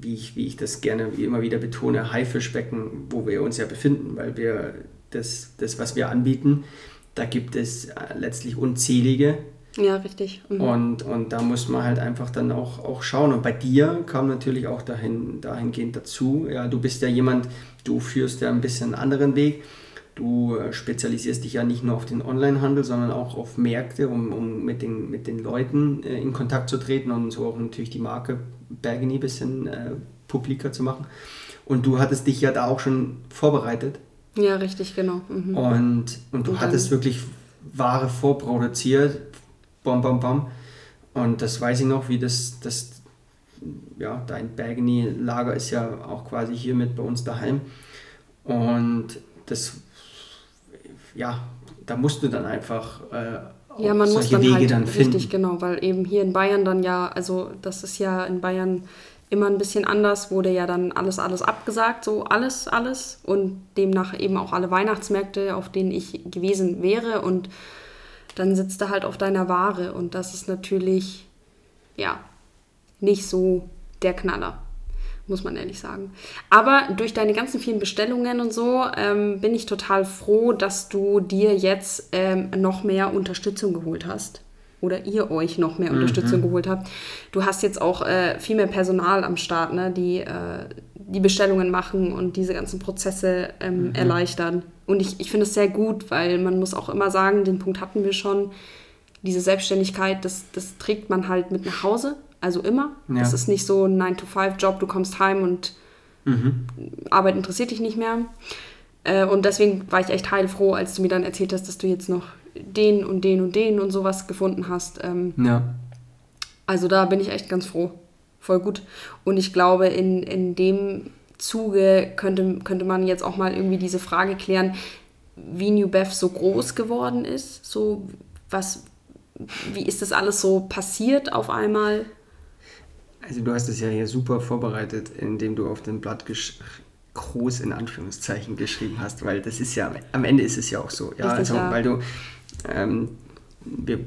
wie ich, wie ich das gerne wie immer wieder betone, Haifischbecken, wo wir uns ja befinden, weil wir das, das was wir anbieten, da gibt es äh, letztlich unzählige ja, richtig. Mhm. Und, und da muss man halt einfach dann auch, auch schauen. Und bei dir kam natürlich auch dahin, dahingehend dazu. Ja, du bist ja jemand, du führst ja ein bisschen einen anderen Weg. Du äh, spezialisierst dich ja nicht nur auf den Onlinehandel, sondern auch auf Märkte, um, um mit, den, mit den Leuten äh, in Kontakt zu treten und so auch natürlich die Marke Bergeny ein bisschen äh, publiker zu machen. Und du hattest dich ja da auch schon vorbereitet. Ja, richtig, genau. Mhm. Und, und du und hattest wirklich Ware vorproduziert, bam, bam, bam. Und das weiß ich noch, wie das, das ja, dein Bergeny-Lager ist ja auch quasi hier mit bei uns daheim. Und das, ja, da musst du dann einfach äh, ja, man muss dann Wege halt dann finden. Richtig, genau, weil eben hier in Bayern dann ja, also das ist ja in Bayern immer ein bisschen anders, wurde ja dann alles, alles abgesagt, so alles, alles und demnach eben auch alle Weihnachtsmärkte, auf denen ich gewesen wäre und dann sitzt er halt auf deiner Ware und das ist natürlich, ja, nicht so der Knaller, muss man ehrlich sagen. Aber durch deine ganzen vielen Bestellungen und so ähm, bin ich total froh, dass du dir jetzt ähm, noch mehr Unterstützung geholt hast. Oder ihr euch noch mehr mhm. Unterstützung geholt habt. Du hast jetzt auch äh, viel mehr Personal am Start, ne, die äh, die Bestellungen machen und diese ganzen Prozesse ähm, mhm. erleichtern. Und ich, ich finde es sehr gut, weil man muss auch immer sagen, den Punkt hatten wir schon, diese Selbstständigkeit, das, das trägt man halt mit nach Hause, also immer. Ja. Das ist nicht so ein 9-to-5-Job, du kommst heim und mhm. Arbeit interessiert dich nicht mehr. Äh, und deswegen war ich echt heilfroh, als du mir dann erzählt hast, dass du jetzt noch den und den und den und sowas gefunden hast. Ähm, ja. Also da bin ich echt ganz froh. Voll gut. Und ich glaube, in, in dem Zuge könnte, könnte man jetzt auch mal irgendwie diese Frage klären, wie New Beth so groß geworden ist. So, was, wie ist das alles so passiert auf einmal? Also du hast es ja hier super vorbereitet, indem du auf dem Blatt groß in Anführungszeichen geschrieben hast, weil das ist ja, am Ende ist es ja auch so. Ja, Richtig, also, ja. weil du, ähm, wir,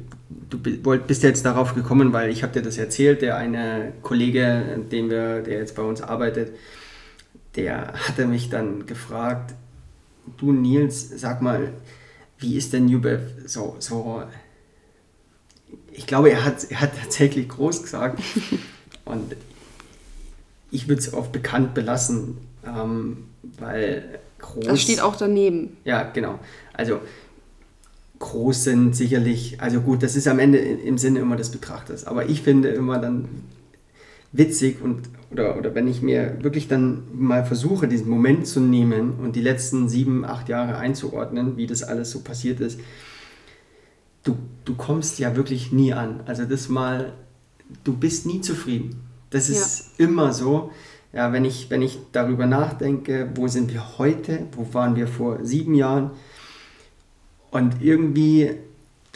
du bist jetzt darauf gekommen, weil ich habe dir das erzählt, der eine Kollege, den wir, der jetzt bei uns arbeitet, der hatte mich dann gefragt, du Nils, sag mal, wie ist denn Newbev so, so ich glaube, er hat, er hat tatsächlich groß gesagt <laughs> und ich würde es auf bekannt belassen, ähm, weil groß... Das steht auch daneben. Ja, genau. Also groß sind sicherlich, also gut, das ist am Ende im Sinne immer des Betrachters, aber ich finde immer dann witzig und oder, oder wenn ich mir wirklich dann mal versuche, diesen Moment zu nehmen und die letzten sieben, acht Jahre einzuordnen, wie das alles so passiert ist, du, du kommst ja wirklich nie an. Also das mal, du bist nie zufrieden. Das ist ja. immer so. Ja, wenn ich, wenn ich darüber nachdenke, wo sind wir heute, wo waren wir vor sieben Jahren und irgendwie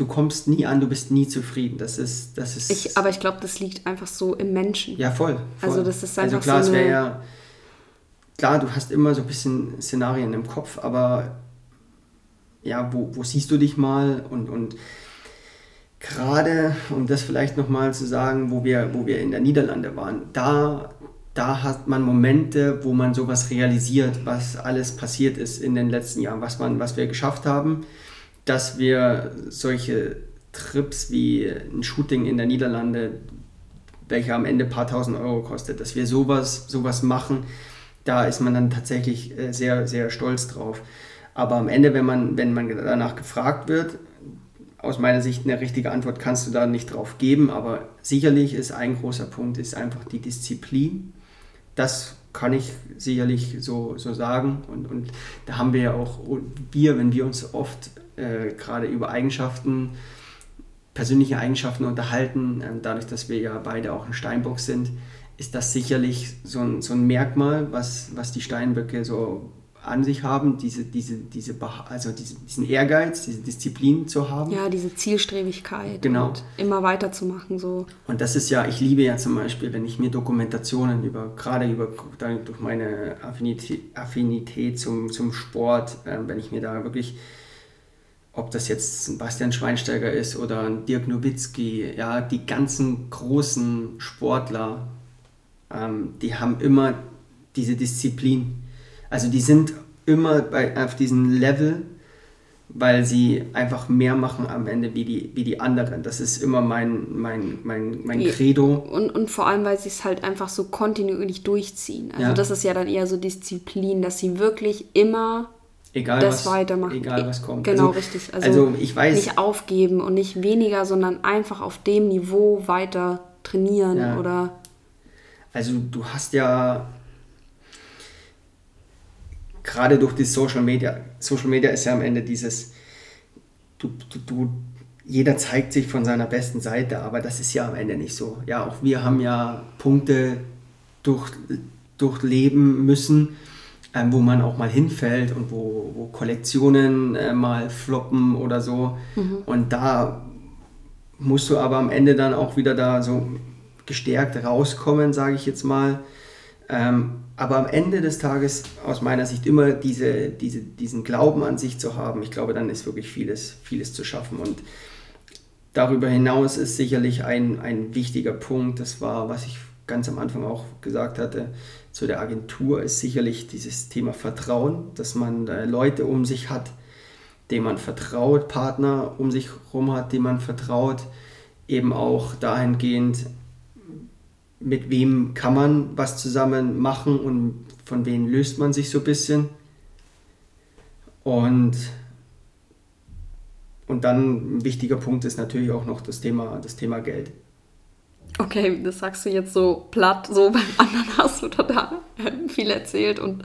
du kommst nie an, du bist nie zufrieden. Das ist, das ist. Ich, aber ich glaube, das liegt einfach so im Menschen. Ja, voll. voll. Also das ist einfach also klar, so es wäre ja klar, du hast immer so ein bisschen Szenarien im Kopf, aber ja, wo, wo siehst du dich mal und, und gerade, um das vielleicht nochmal zu sagen, wo wir, wo wir in der Niederlande waren, da, da hat man Momente, wo man sowas realisiert, was alles passiert ist in den letzten Jahren, was, man, was wir geschafft haben dass wir solche Trips wie ein Shooting in der Niederlande, welcher am Ende ein paar tausend Euro kostet, dass wir sowas, sowas machen, da ist man dann tatsächlich äh, sehr, sehr stolz drauf. Aber am Ende, wenn man, wenn man danach gefragt wird, aus meiner Sicht eine richtige Antwort kannst du da nicht drauf geben, aber sicherlich ist ein großer Punkt, ist einfach die Disziplin. Das kann ich sicherlich so, so sagen. Und, und da haben wir ja auch, wir, wenn wir uns oft äh, gerade über Eigenschaften, persönliche Eigenschaften unterhalten, äh, dadurch, dass wir ja beide auch ein Steinbock sind, ist das sicherlich so ein, so ein Merkmal, was, was die Steinböcke so an sich haben, diese, diese, diese, also diese, diesen Ehrgeiz, diese Disziplin zu haben. Ja, diese Zielstrebigkeit. Genau. Und immer weiterzumachen. So. Und das ist ja, ich liebe ja zum Beispiel, wenn ich mir Dokumentationen über, gerade über, durch meine Affinität, Affinität zum, zum Sport, äh, wenn ich mir da wirklich ob das jetzt ein Bastian Schweinsteiger ist oder ein Dirk Nowitzki, ja, die ganzen großen Sportler, ähm, die haben immer diese Disziplin. Also die sind immer bei, auf diesem Level, weil sie einfach mehr machen am Ende wie die, wie die anderen. Das ist immer mein, mein, mein, mein Credo. Und, und vor allem, weil sie es halt einfach so kontinuierlich durchziehen. Also ja. das ist ja dann eher so Disziplin, dass sie wirklich immer egal das was, weitermachen. Egal was kommt. Genau, also, richtig. Also, also, ich weiß. Nicht aufgeben und nicht weniger, sondern einfach auf dem Niveau weiter trainieren ja. oder. Also du hast ja gerade durch die Social Media, Social Media ist ja am Ende dieses, du, du, du, jeder zeigt sich von seiner besten Seite, aber das ist ja am Ende nicht so. Ja, auch wir haben ja Punkte durch, durchleben müssen, ähm, wo man auch mal hinfällt und wo, wo Kollektionen äh, mal floppen oder so. Mhm. Und da musst du aber am Ende dann auch wieder da so gestärkt rauskommen, sage ich jetzt mal. Ähm, aber am Ende des Tages aus meiner Sicht immer diese, diese, diesen Glauben an sich zu haben, ich glaube, dann ist wirklich vieles, vieles zu schaffen. Und darüber hinaus ist sicherlich ein, ein wichtiger Punkt, das war, was ich ganz am Anfang auch gesagt hatte, zu der Agentur ist sicherlich dieses Thema Vertrauen, dass man äh, Leute um sich hat, denen man vertraut, Partner um sich herum hat, denen man vertraut, eben auch dahingehend, mit wem kann man was zusammen machen und von wem löst man sich so ein bisschen. Und, und dann ein wichtiger Punkt ist natürlich auch noch das Thema, das Thema Geld. Okay, das sagst du jetzt so platt, so beim anderen hast du total viel erzählt und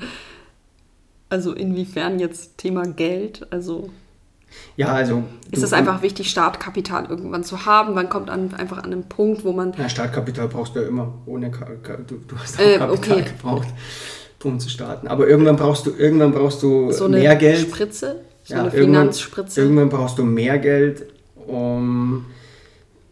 also inwiefern jetzt Thema Geld, also ja, also. Ist es einfach wichtig, Startkapital irgendwann zu haben? Wann kommt an, einfach an einen Punkt, wo man. Ja, Startkapital brauchst du ja immer. Ohne du, du hast auch äh, Kapital okay. gebraucht, um zu starten. Aber irgendwann brauchst du, irgendwann brauchst du so mehr Geld. Spritze? So ja, eine Finanzspritze. Irgendwann, irgendwann brauchst du mehr Geld, um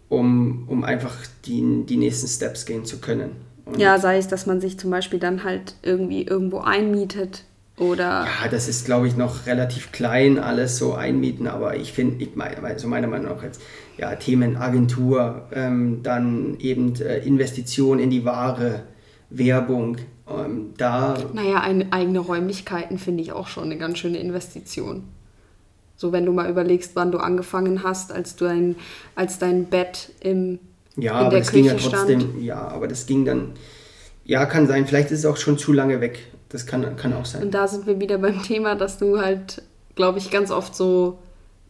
um, um einfach die, die nächsten Steps gehen zu können. Und ja, sei es, dass man sich zum Beispiel dann halt irgendwie irgendwo einmietet Oder ja, das ist, glaube ich, noch relativ klein, alles so einmieten, aber ich finde, ich meine, so meiner Meinung nach jetzt, ja, Themen Agentur, ähm, dann eben äh, Investition in die Ware, Werbung, ähm, da. Naja, ein, eigene Räumlichkeiten finde ich auch schon eine ganz schöne Investition. So, wenn du mal überlegst, wann du angefangen hast, als du ein, als dein Bett im, ja, in aber der das Küche ging ja trotzdem, stand. ja, aber das ging dann, ja, kann sein, vielleicht ist es auch schon zu lange weg. Das kann, kann auch sein. Und da sind wir wieder beim Thema, dass du halt, glaube ich, ganz oft so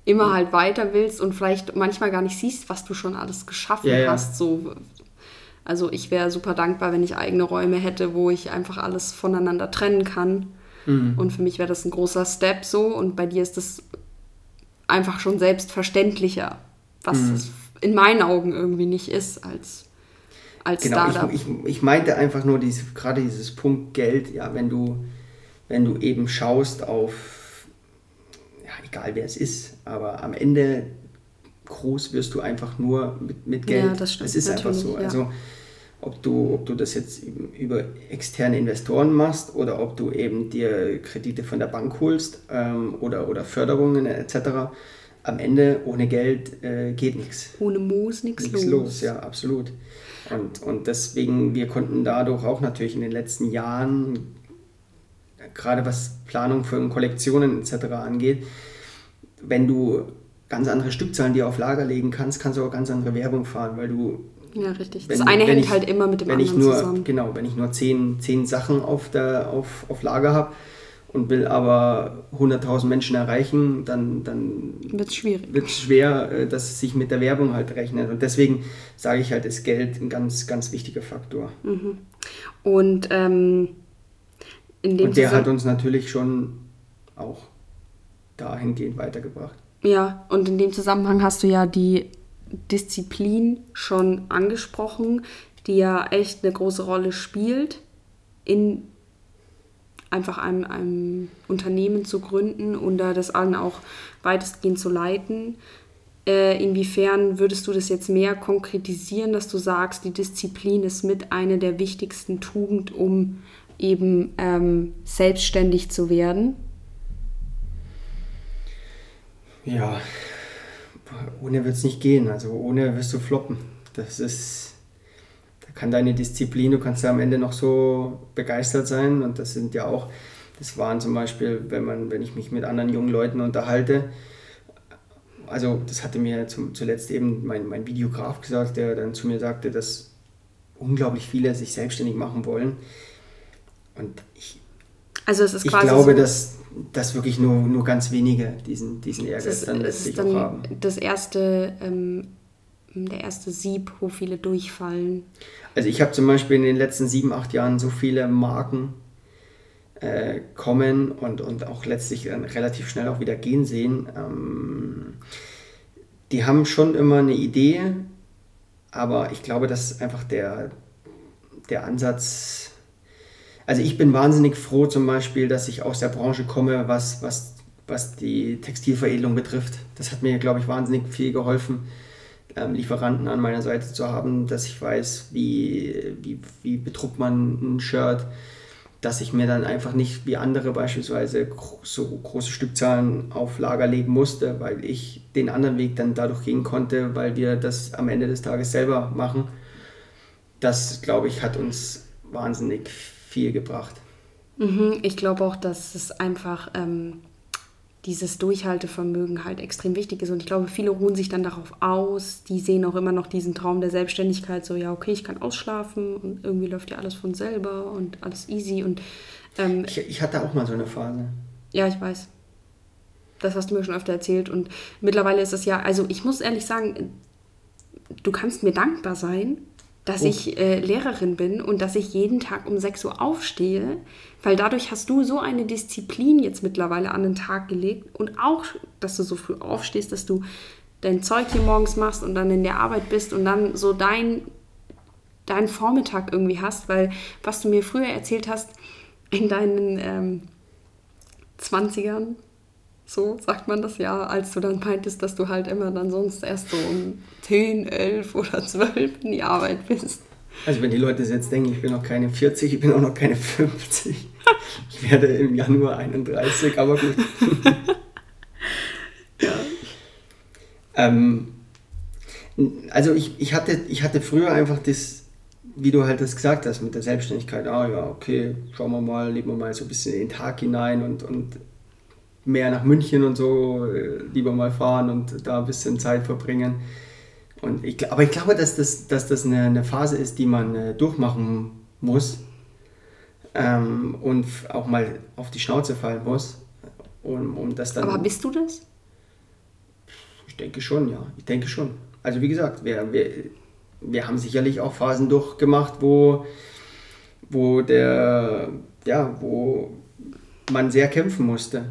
immer halt weiter willst und vielleicht manchmal gar nicht siehst, was du schon alles geschaffen Ja, ja. hast. So. Also ich wäre super dankbar, wenn ich eigene Räume hätte, wo ich einfach alles voneinander trennen kann. Mhm. Und für mich wäre das ein großer Step so. Und bei dir ist das einfach schon selbstverständlicher, was Mhm. es in meinen Augen irgendwie nicht ist als, als Genau, Startup. ich, ich, ich meinte einfach nur diese, gerade dieses Punkt Geld, ja, wenn du, wenn du eben schaust auf, ja, egal wer es ist, aber am Ende groß wirst du einfach nur mit, mit Ja, Geld. das stimmt, ist einfach so. ja. Also ob du, ob du das jetzt über externe Investoren machst oder ob du eben dir Kredite von der Bank holst ähm, oder, oder Förderungen etc. Am Ende ohne Geld äh, geht nichts Ohne Moos nichts los. los. Ja, absolut. Und, und deswegen, wir konnten dadurch auch natürlich in den letzten Jahren, gerade was Planung für Kollektionen etc. angeht, wenn du ganz andere Stückzahlen dir auf Lager legen kannst, kannst du auch ganz andere Werbung fahren, weil du Ja, richtig. wenn- das eine hängt ich- halt immer mit dem anderen nur, zusammen. Genau, wenn ich nur zehn, zehn Sachen auf, der, auf, auf Lager habe und will aber 100.000 Menschen erreichen, dann, dann Wird schwierig. wird es schwer, äh, dass es sich mit der Werbung halt rechnet. Und deswegen sage ich halt, ist Geld ein ganz, ganz wichtiger Faktor. Und ähm, in dem Und der Zusammen- hat uns natürlich schon auch dahingehend weitergebracht. Ja, und in dem Zusammenhang hast du ja die Disziplin schon angesprochen, die ja echt eine große Rolle spielt, in einfach einem, einem Unternehmen zu gründen und da das allen auch weitestgehend zu leiten. Äh, inwiefern würdest du das jetzt mehr konkretisieren, dass du sagst, die Disziplin ist mit einer der wichtigsten Tugend, um eben ähm, selbstständig zu werden? Ja, ohne wird es nicht gehen. Also ohne wirst du floppen. Das ist, da kann deine Disziplin, du kannst ja am Ende noch so begeistert sein. Und das sind ja auch, das waren zum Beispiel, wenn man, wenn ich mich mit anderen jungen Leuten unterhalte, also das hatte mir zum, zuletzt eben mein, mein Videograf gesagt, der dann zu mir sagte, dass unglaublich viele sich selbstständig machen wollen. Und ich, Also es ist ich glaube, so, dass, dass wirklich nur, nur ganz wenige diesen, diesen Ehrgeiz ist, dann letztlich ist auch dann haben. das erste, ähm, der erste Sieb, wo viele durchfallen. Also ich habe zum Beispiel in den letzten sieben, acht Jahren so viele Marken äh, kommen und, und auch letztlich dann relativ schnell auch wieder gehen sehen. Ähm, die haben schon immer eine Idee, aber ich glaube, dass einfach der, der Ansatz, also ich bin wahnsinnig froh zum Beispiel, dass ich aus der Branche komme, was, was, was die Textilveredelung betrifft. Das hat mir, glaube ich, wahnsinnig viel geholfen ähm, Lieferanten an meiner Seite zu haben, dass ich weiß, wie, wie, wie bedruckt man ein Shirt, dass ich mir dann einfach nicht wie andere beispielsweise so große Stückzahlen auf Lager legen musste, weil ich den anderen Weg dann dadurch gehen konnte, weil wir das am Ende des Tages selber machen. Das, glaube ich, hat uns wahnsinnig viel gebracht. Mhm, ich glaube auch, dass es einfach ähm, dieses Durchhaltevermögen halt extrem wichtig ist. Und ich glaube, viele ruhen sich dann darauf aus. Die sehen auch immer noch diesen Traum der Selbstständigkeit, so ja, okay, ich kann ausschlafen und irgendwie läuft ja alles von selber und alles easy. Und ähm, Ich, ich hatte auch mal so eine Phase. Ja, ich weiß. Das hast du mir schon öfter erzählt. Und mittlerweile ist es ja, also ich muss ehrlich sagen, du kannst mir dankbar sein, dass Oh. ich äh, Lehrerin bin und dass ich jeden Tag um 6 Uhr aufstehe, weil dadurch hast du so eine Disziplin jetzt mittlerweile an den Tag gelegt und auch, dass du so früh aufstehst, dass du dein Zeug hier morgens machst und dann in der Arbeit bist und dann so dein, deinen Vormittag irgendwie hast, weil was du mir früher erzählt hast, in deinen ähm, 20ern, so sagt man das ja, als du dann meintest, dass du halt immer dann sonst erst so um 10, 11 oder 12 in die Arbeit bist. Also wenn die Leute jetzt denken, ich bin noch keine 40, ich bin auch noch keine 50. Ich werde im Januar 31, aber gut. ja. Ähm, also ich, ich, hatte, ich hatte früher einfach das, wie du halt das gesagt hast, mit der Selbstständigkeit, ah ja, okay, schauen wir mal, leben wir mal so ein bisschen in den Tag hinein und, und mehr nach München und so, äh, lieber mal fahren und da ein bisschen Zeit verbringen. Und ich, aber ich glaube, dass das, dass das eine, eine Phase ist, die man äh, durchmachen muss ähm, und auch mal auf die Schnauze fallen muss. Um, um das dann, aber bist du das? Ich denke schon, ja. Ich denke schon. Also wie gesagt, wir, wir, wir haben sicherlich auch Phasen durchgemacht, wo, wo der, ja, wo man sehr kämpfen musste.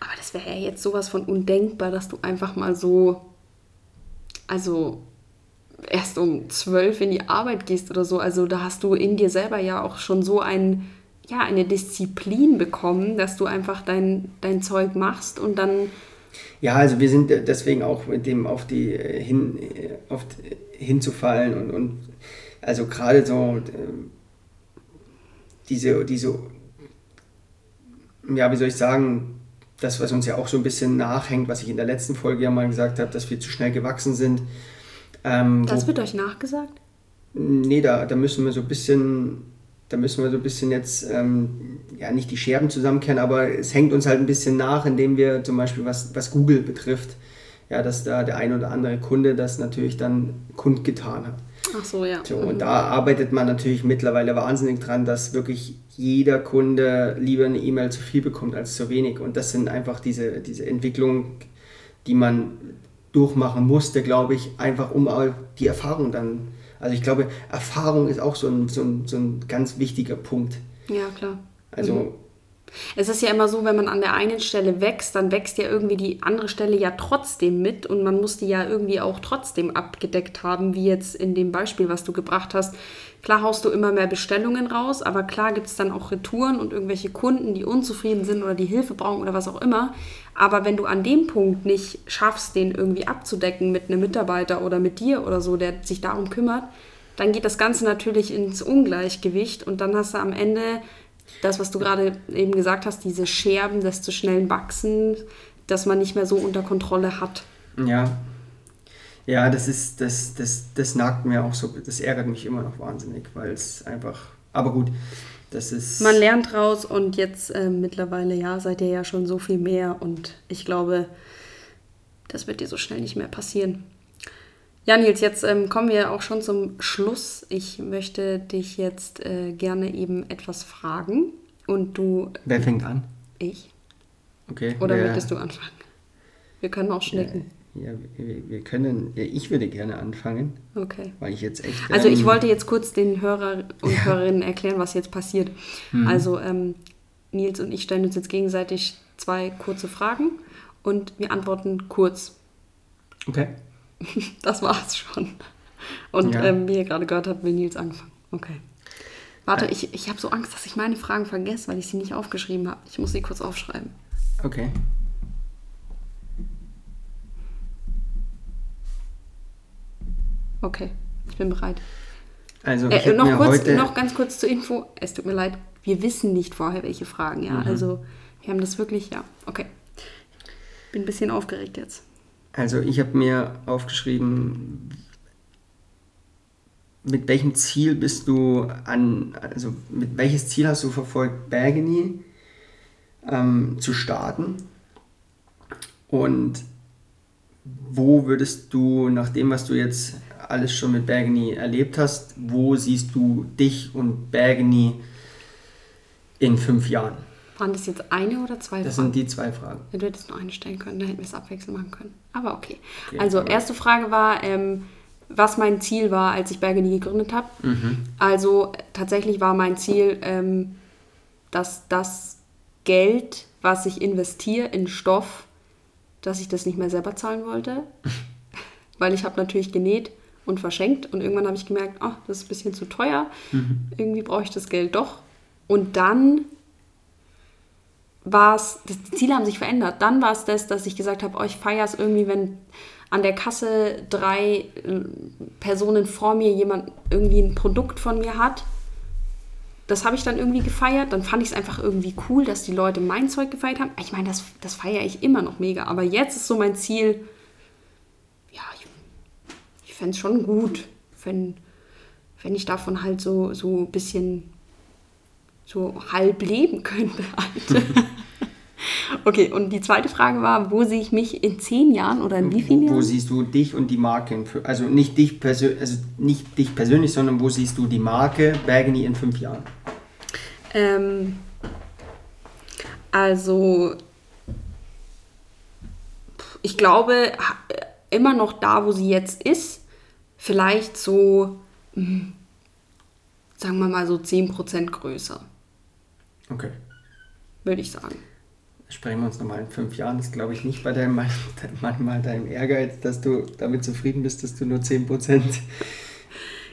Aber das wäre ja jetzt sowas von undenkbar, dass du einfach mal so, also erst um zwölf in die Arbeit gehst oder so. Also da hast du in dir selber ja auch schon so ein, ja, eine Disziplin bekommen, dass du einfach dein, dein Zeug machst und dann ja, also wir sind deswegen auch mit dem auf die äh, hin, äh, auf, hinzufallen und, und also gerade so äh, diese, diese, ja, wie soll ich sagen, das, was uns ja auch so ein bisschen nachhängt, was ich in der letzten Folge ja mal gesagt habe, dass wir zu schnell gewachsen sind. Ähm, das wird euch nachgesagt? Nee, da, da müssen wir so ein bisschen da müssen wir so ein bisschen jetzt, ähm, ja, nicht die Scherben zusammenkehren, aber es hängt uns halt ein bisschen nach, indem wir zum Beispiel, was, was Google betrifft, ja, dass da der ein oder andere Kunde das natürlich dann kundgetan hat. Ach so, ja. So, und mhm. da arbeitet man natürlich mittlerweile wahnsinnig dran, dass wirklich jeder Kunde lieber eine E-Mail zu viel bekommt als zu wenig. Und das sind einfach diese, diese Entwicklungen, die man durchmachen musste, glaube ich, einfach um auch die Erfahrung dann also ich glaube, Erfahrung ist auch so ein, so ein, so ein ganz wichtiger Punkt. Ja, klar. Also mhm. Es ist ja immer so, wenn man an der einen Stelle wächst, dann wächst ja irgendwie die andere Stelle ja trotzdem mit und man muss die ja irgendwie auch trotzdem abgedeckt haben, wie jetzt in dem Beispiel, was du gebracht hast. Klar haust du immer mehr Bestellungen raus, aber klar gibt es dann auch Retouren und irgendwelche Kunden, die unzufrieden sind oder die Hilfe brauchen oder was auch immer. Aber wenn du an dem Punkt nicht schaffst, den irgendwie abzudecken mit einem Mitarbeiter oder mit dir oder so, der sich darum kümmert, dann geht das Ganze natürlich ins Ungleichgewicht und dann hast du am Ende das, was du gerade eben gesagt hast, diese Scherben des zu schnellen Wachsen, dass man nicht mehr so unter Kontrolle hat. Ja. Ja, das ist, das, das, das nagt mir auch so, das ärgert mich immer noch wahnsinnig, weil es einfach, aber gut, das ist. Man lernt raus und jetzt äh, mittlerweile, ja, seid ihr ja schon so viel mehr und ich glaube, das wird dir so schnell nicht mehr passieren. Ja, Nils, jetzt ähm, kommen wir auch schon zum Schluss. Ich möchte dich jetzt äh, gerne eben etwas fragen und du. Wer fängt an? Ich. Okay. Oder wer, möchtest du anfangen? Wir können auch schnicken. Ja, wir, wir können. Ja, ich würde gerne anfangen. Okay. Weil ich jetzt echt. Also ich ähm, wollte jetzt kurz den Hörer und ja. Hörerinnen erklären, was jetzt passiert. Mhm. Also ähm, Nils und ich stellen uns jetzt gegenseitig zwei kurze Fragen und wir antworten kurz. Okay. <laughs> das war's schon. Und ja. ähm, wie ihr gerade gehört habt, will Nils anfangen. Okay. Warte, äh. ich, ich habe so Angst, dass ich meine Fragen vergesse, weil ich sie nicht aufgeschrieben habe. Ich muss sie kurz aufschreiben. Okay. Okay, ich bin bereit. Also, äh, noch, kurz, noch ganz kurz zur Info. Es tut mir leid, wir wissen nicht vorher, welche Fragen, ja. Mhm. Also, wir haben das wirklich, ja. Okay. Bin ein bisschen aufgeregt jetzt. Also ich habe mir aufgeschrieben, mit welchem Ziel bist du an, also mit welches Ziel hast du verfolgt, Bergeny ähm, zu starten? Und wo würdest du, nach dem, was du jetzt alles schon mit Bergeny erlebt hast, wo siehst du dich und Bergeny in fünf Jahren? Waren das jetzt eine oder zwei das Fragen? Das sind die zwei Fragen. Ja, du hättest nur eine stellen können, dann hätten wir es abwechselnd machen können. Aber okay. okay also, erste Frage war, ähm, was mein Ziel war, als ich Bergenie gegründet habe. Mhm. Also, tatsächlich war mein Ziel, ähm, dass das Geld, was ich investiere in Stoff, dass ich das nicht mehr selber zahlen wollte. <laughs> Weil ich habe natürlich genäht und verschenkt und irgendwann habe ich gemerkt, ach, das ist ein bisschen zu teuer. Mhm. Irgendwie brauche ich das Geld doch. Und dann war es, die Ziele haben sich verändert. Dann war es das, dass ich gesagt habe, oh, ich feiere es irgendwie, wenn an der Kasse drei äh, Personen vor mir jemand irgendwie ein Produkt von mir hat. Das habe ich dann irgendwie gefeiert. Dann fand ich es einfach irgendwie cool, dass die Leute mein Zeug gefeiert haben. Ich meine, das, das feiere ich immer noch mega. Aber jetzt ist so mein Ziel, ja, ich, ich fände es schon gut, wenn, wenn ich davon halt so, so ein bisschen so halb leben könnte. <laughs> Halt. Okay, und die zweite Frage war, wo sehe ich mich in zehn Jahren oder in wie vielen Jahren? Wo siehst du dich und die Marke? Also nicht dich, persönlich, also nicht dich persönlich, sondern wo siehst du die Marke Bergeny in fünf Jahren? Ähm, also, ich glaube, immer noch da, wo sie jetzt ist, vielleicht so, hm, sagen wir mal so 10% größer. Okay. Würde ich sagen. Sprechen wir uns nochmal in fünf Jahren. Das ist, glaube ich, nicht bei deinem, <laughs> manchmal deinem Ehrgeiz, dass du damit zufrieden bist, dass du nur 10%.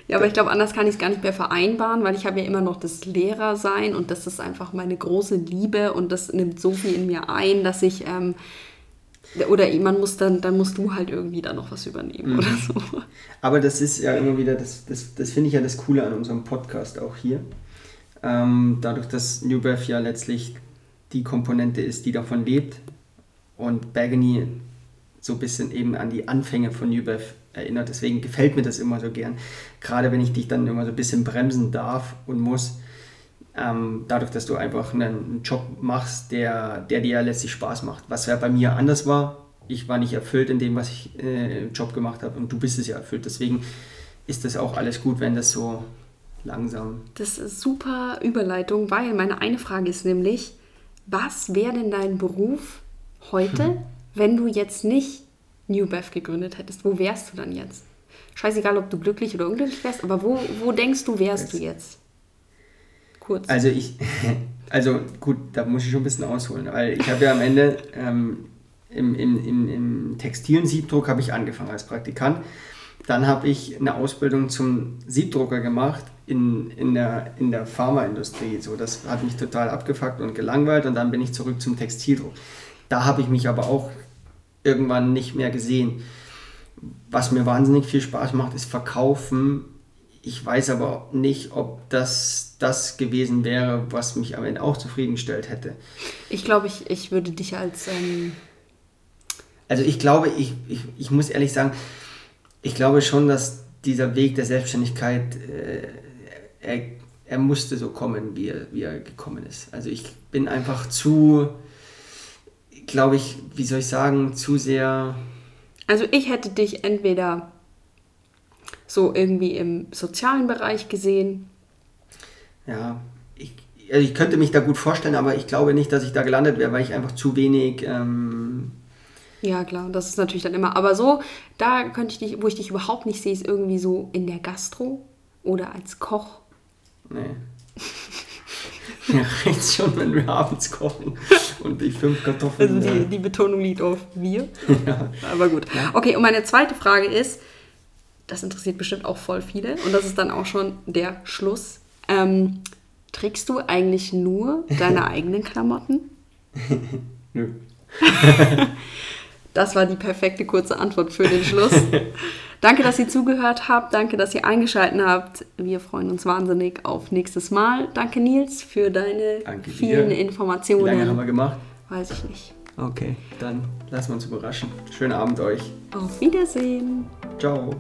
Ja, aber ich glaube, anders kann ich es gar nicht mehr vereinbaren, weil ich habe ja immer noch das Lehrersein und das ist einfach meine große Liebe und das nimmt so viel in mir ein, dass ich ähm, oder man muss dann, dann musst du halt irgendwie da noch was übernehmen mhm. oder so. Aber das ist ja immer wieder, das, das, das finde ich ja das Coole an unserem Podcast auch hier. Ähm, dadurch, dass New Breath ja letztlich die Komponente ist, die davon lebt und Bagany so ein bisschen eben an die Anfänge von New Breath erinnert. Deswegen gefällt mir das immer so gern. Gerade wenn ich dich dann immer so ein bisschen bremsen darf und muss. Ähm, dadurch, dass du einfach einen Job machst, der, der dir letztlich Spaß macht. Was ja bei mir anders war. Ich war nicht erfüllt in dem, was ich äh, im Job gemacht habe und du bist es ja erfüllt. Deswegen ist das auch alles gut, wenn das so langsam. Das ist super Überleitung, weil meine eine Frage ist nämlich, was wäre denn dein Beruf heute, mhm. wenn du jetzt nicht New Bev gegründet hättest? Wo wärst du dann jetzt? Scheißegal, ob du glücklich oder unglücklich wärst, aber wo, wo denkst du, wärst du jetzt? Kurz. Also ich, <laughs> also gut, da muss ich schon ein bisschen ausholen, weil ich habe ja am Ende ähm, im, im, im, im textilen Siebdruck habe ich angefangen als Praktikant. Dann habe ich eine Ausbildung zum Siebdrucker gemacht in, in der, in der Pharmaindustrie. So, das hat mich total abgefuckt und gelangweilt und dann bin ich zurück zum Textildruck. Da habe ich mich aber auch irgendwann nicht mehr gesehen. Was mir wahnsinnig viel Spaß macht, ist Verkaufen. Ich weiß aber nicht, ob das das gewesen wäre, was mich am Ende auch zufriedengestellt hätte. Ich glaube, ich, ich würde dich als... Ähm also ich glaube, ich, ich, ich muss ehrlich sagen, ich glaube schon, dass dieser Weg der Selbstständigkeit äh, er, er musste so kommen, wie er, wie er gekommen ist. Also ich bin einfach zu, glaube ich, wie soll ich sagen, zu sehr. Also ich hätte dich entweder so irgendwie im sozialen Bereich gesehen. Ja, ich, also ich könnte mich da gut vorstellen, aber ich glaube nicht, dass ich da gelandet wäre, weil ich einfach zu wenig. Ähm ja, klar, das ist natürlich dann immer. Aber so, da könnte ich dich, wo ich dich überhaupt nicht sehe, ist irgendwie so in der Gastro oder als Koch Nee. <laughs> Ja, reicht schon, wenn wir abends kochen und die fünf Kartoffeln. Also die, die Betonung liegt auf wir. <laughs> Ja. Aber gut. Okay, und meine zweite Frage ist, das interessiert bestimmt auch voll viele und das ist dann auch schon der Schluss. Ähm, trägst du eigentlich nur deine <laughs> eigenen Klamotten? Nö. Das war die perfekte kurze Antwort für den Schluss. <laughs> Danke, dass ihr zugehört habt. Danke, dass ihr eingeschaltet habt. Wir freuen uns wahnsinnig auf nächstes Mal. Danke, Nils, für deine Danke vielen dir. Informationen. Wie lange haben wir gemacht? Weiß ich nicht. Okay, dann lassen wir uns überraschen. Schönen Abend euch. Auf Wiedersehen. Ciao.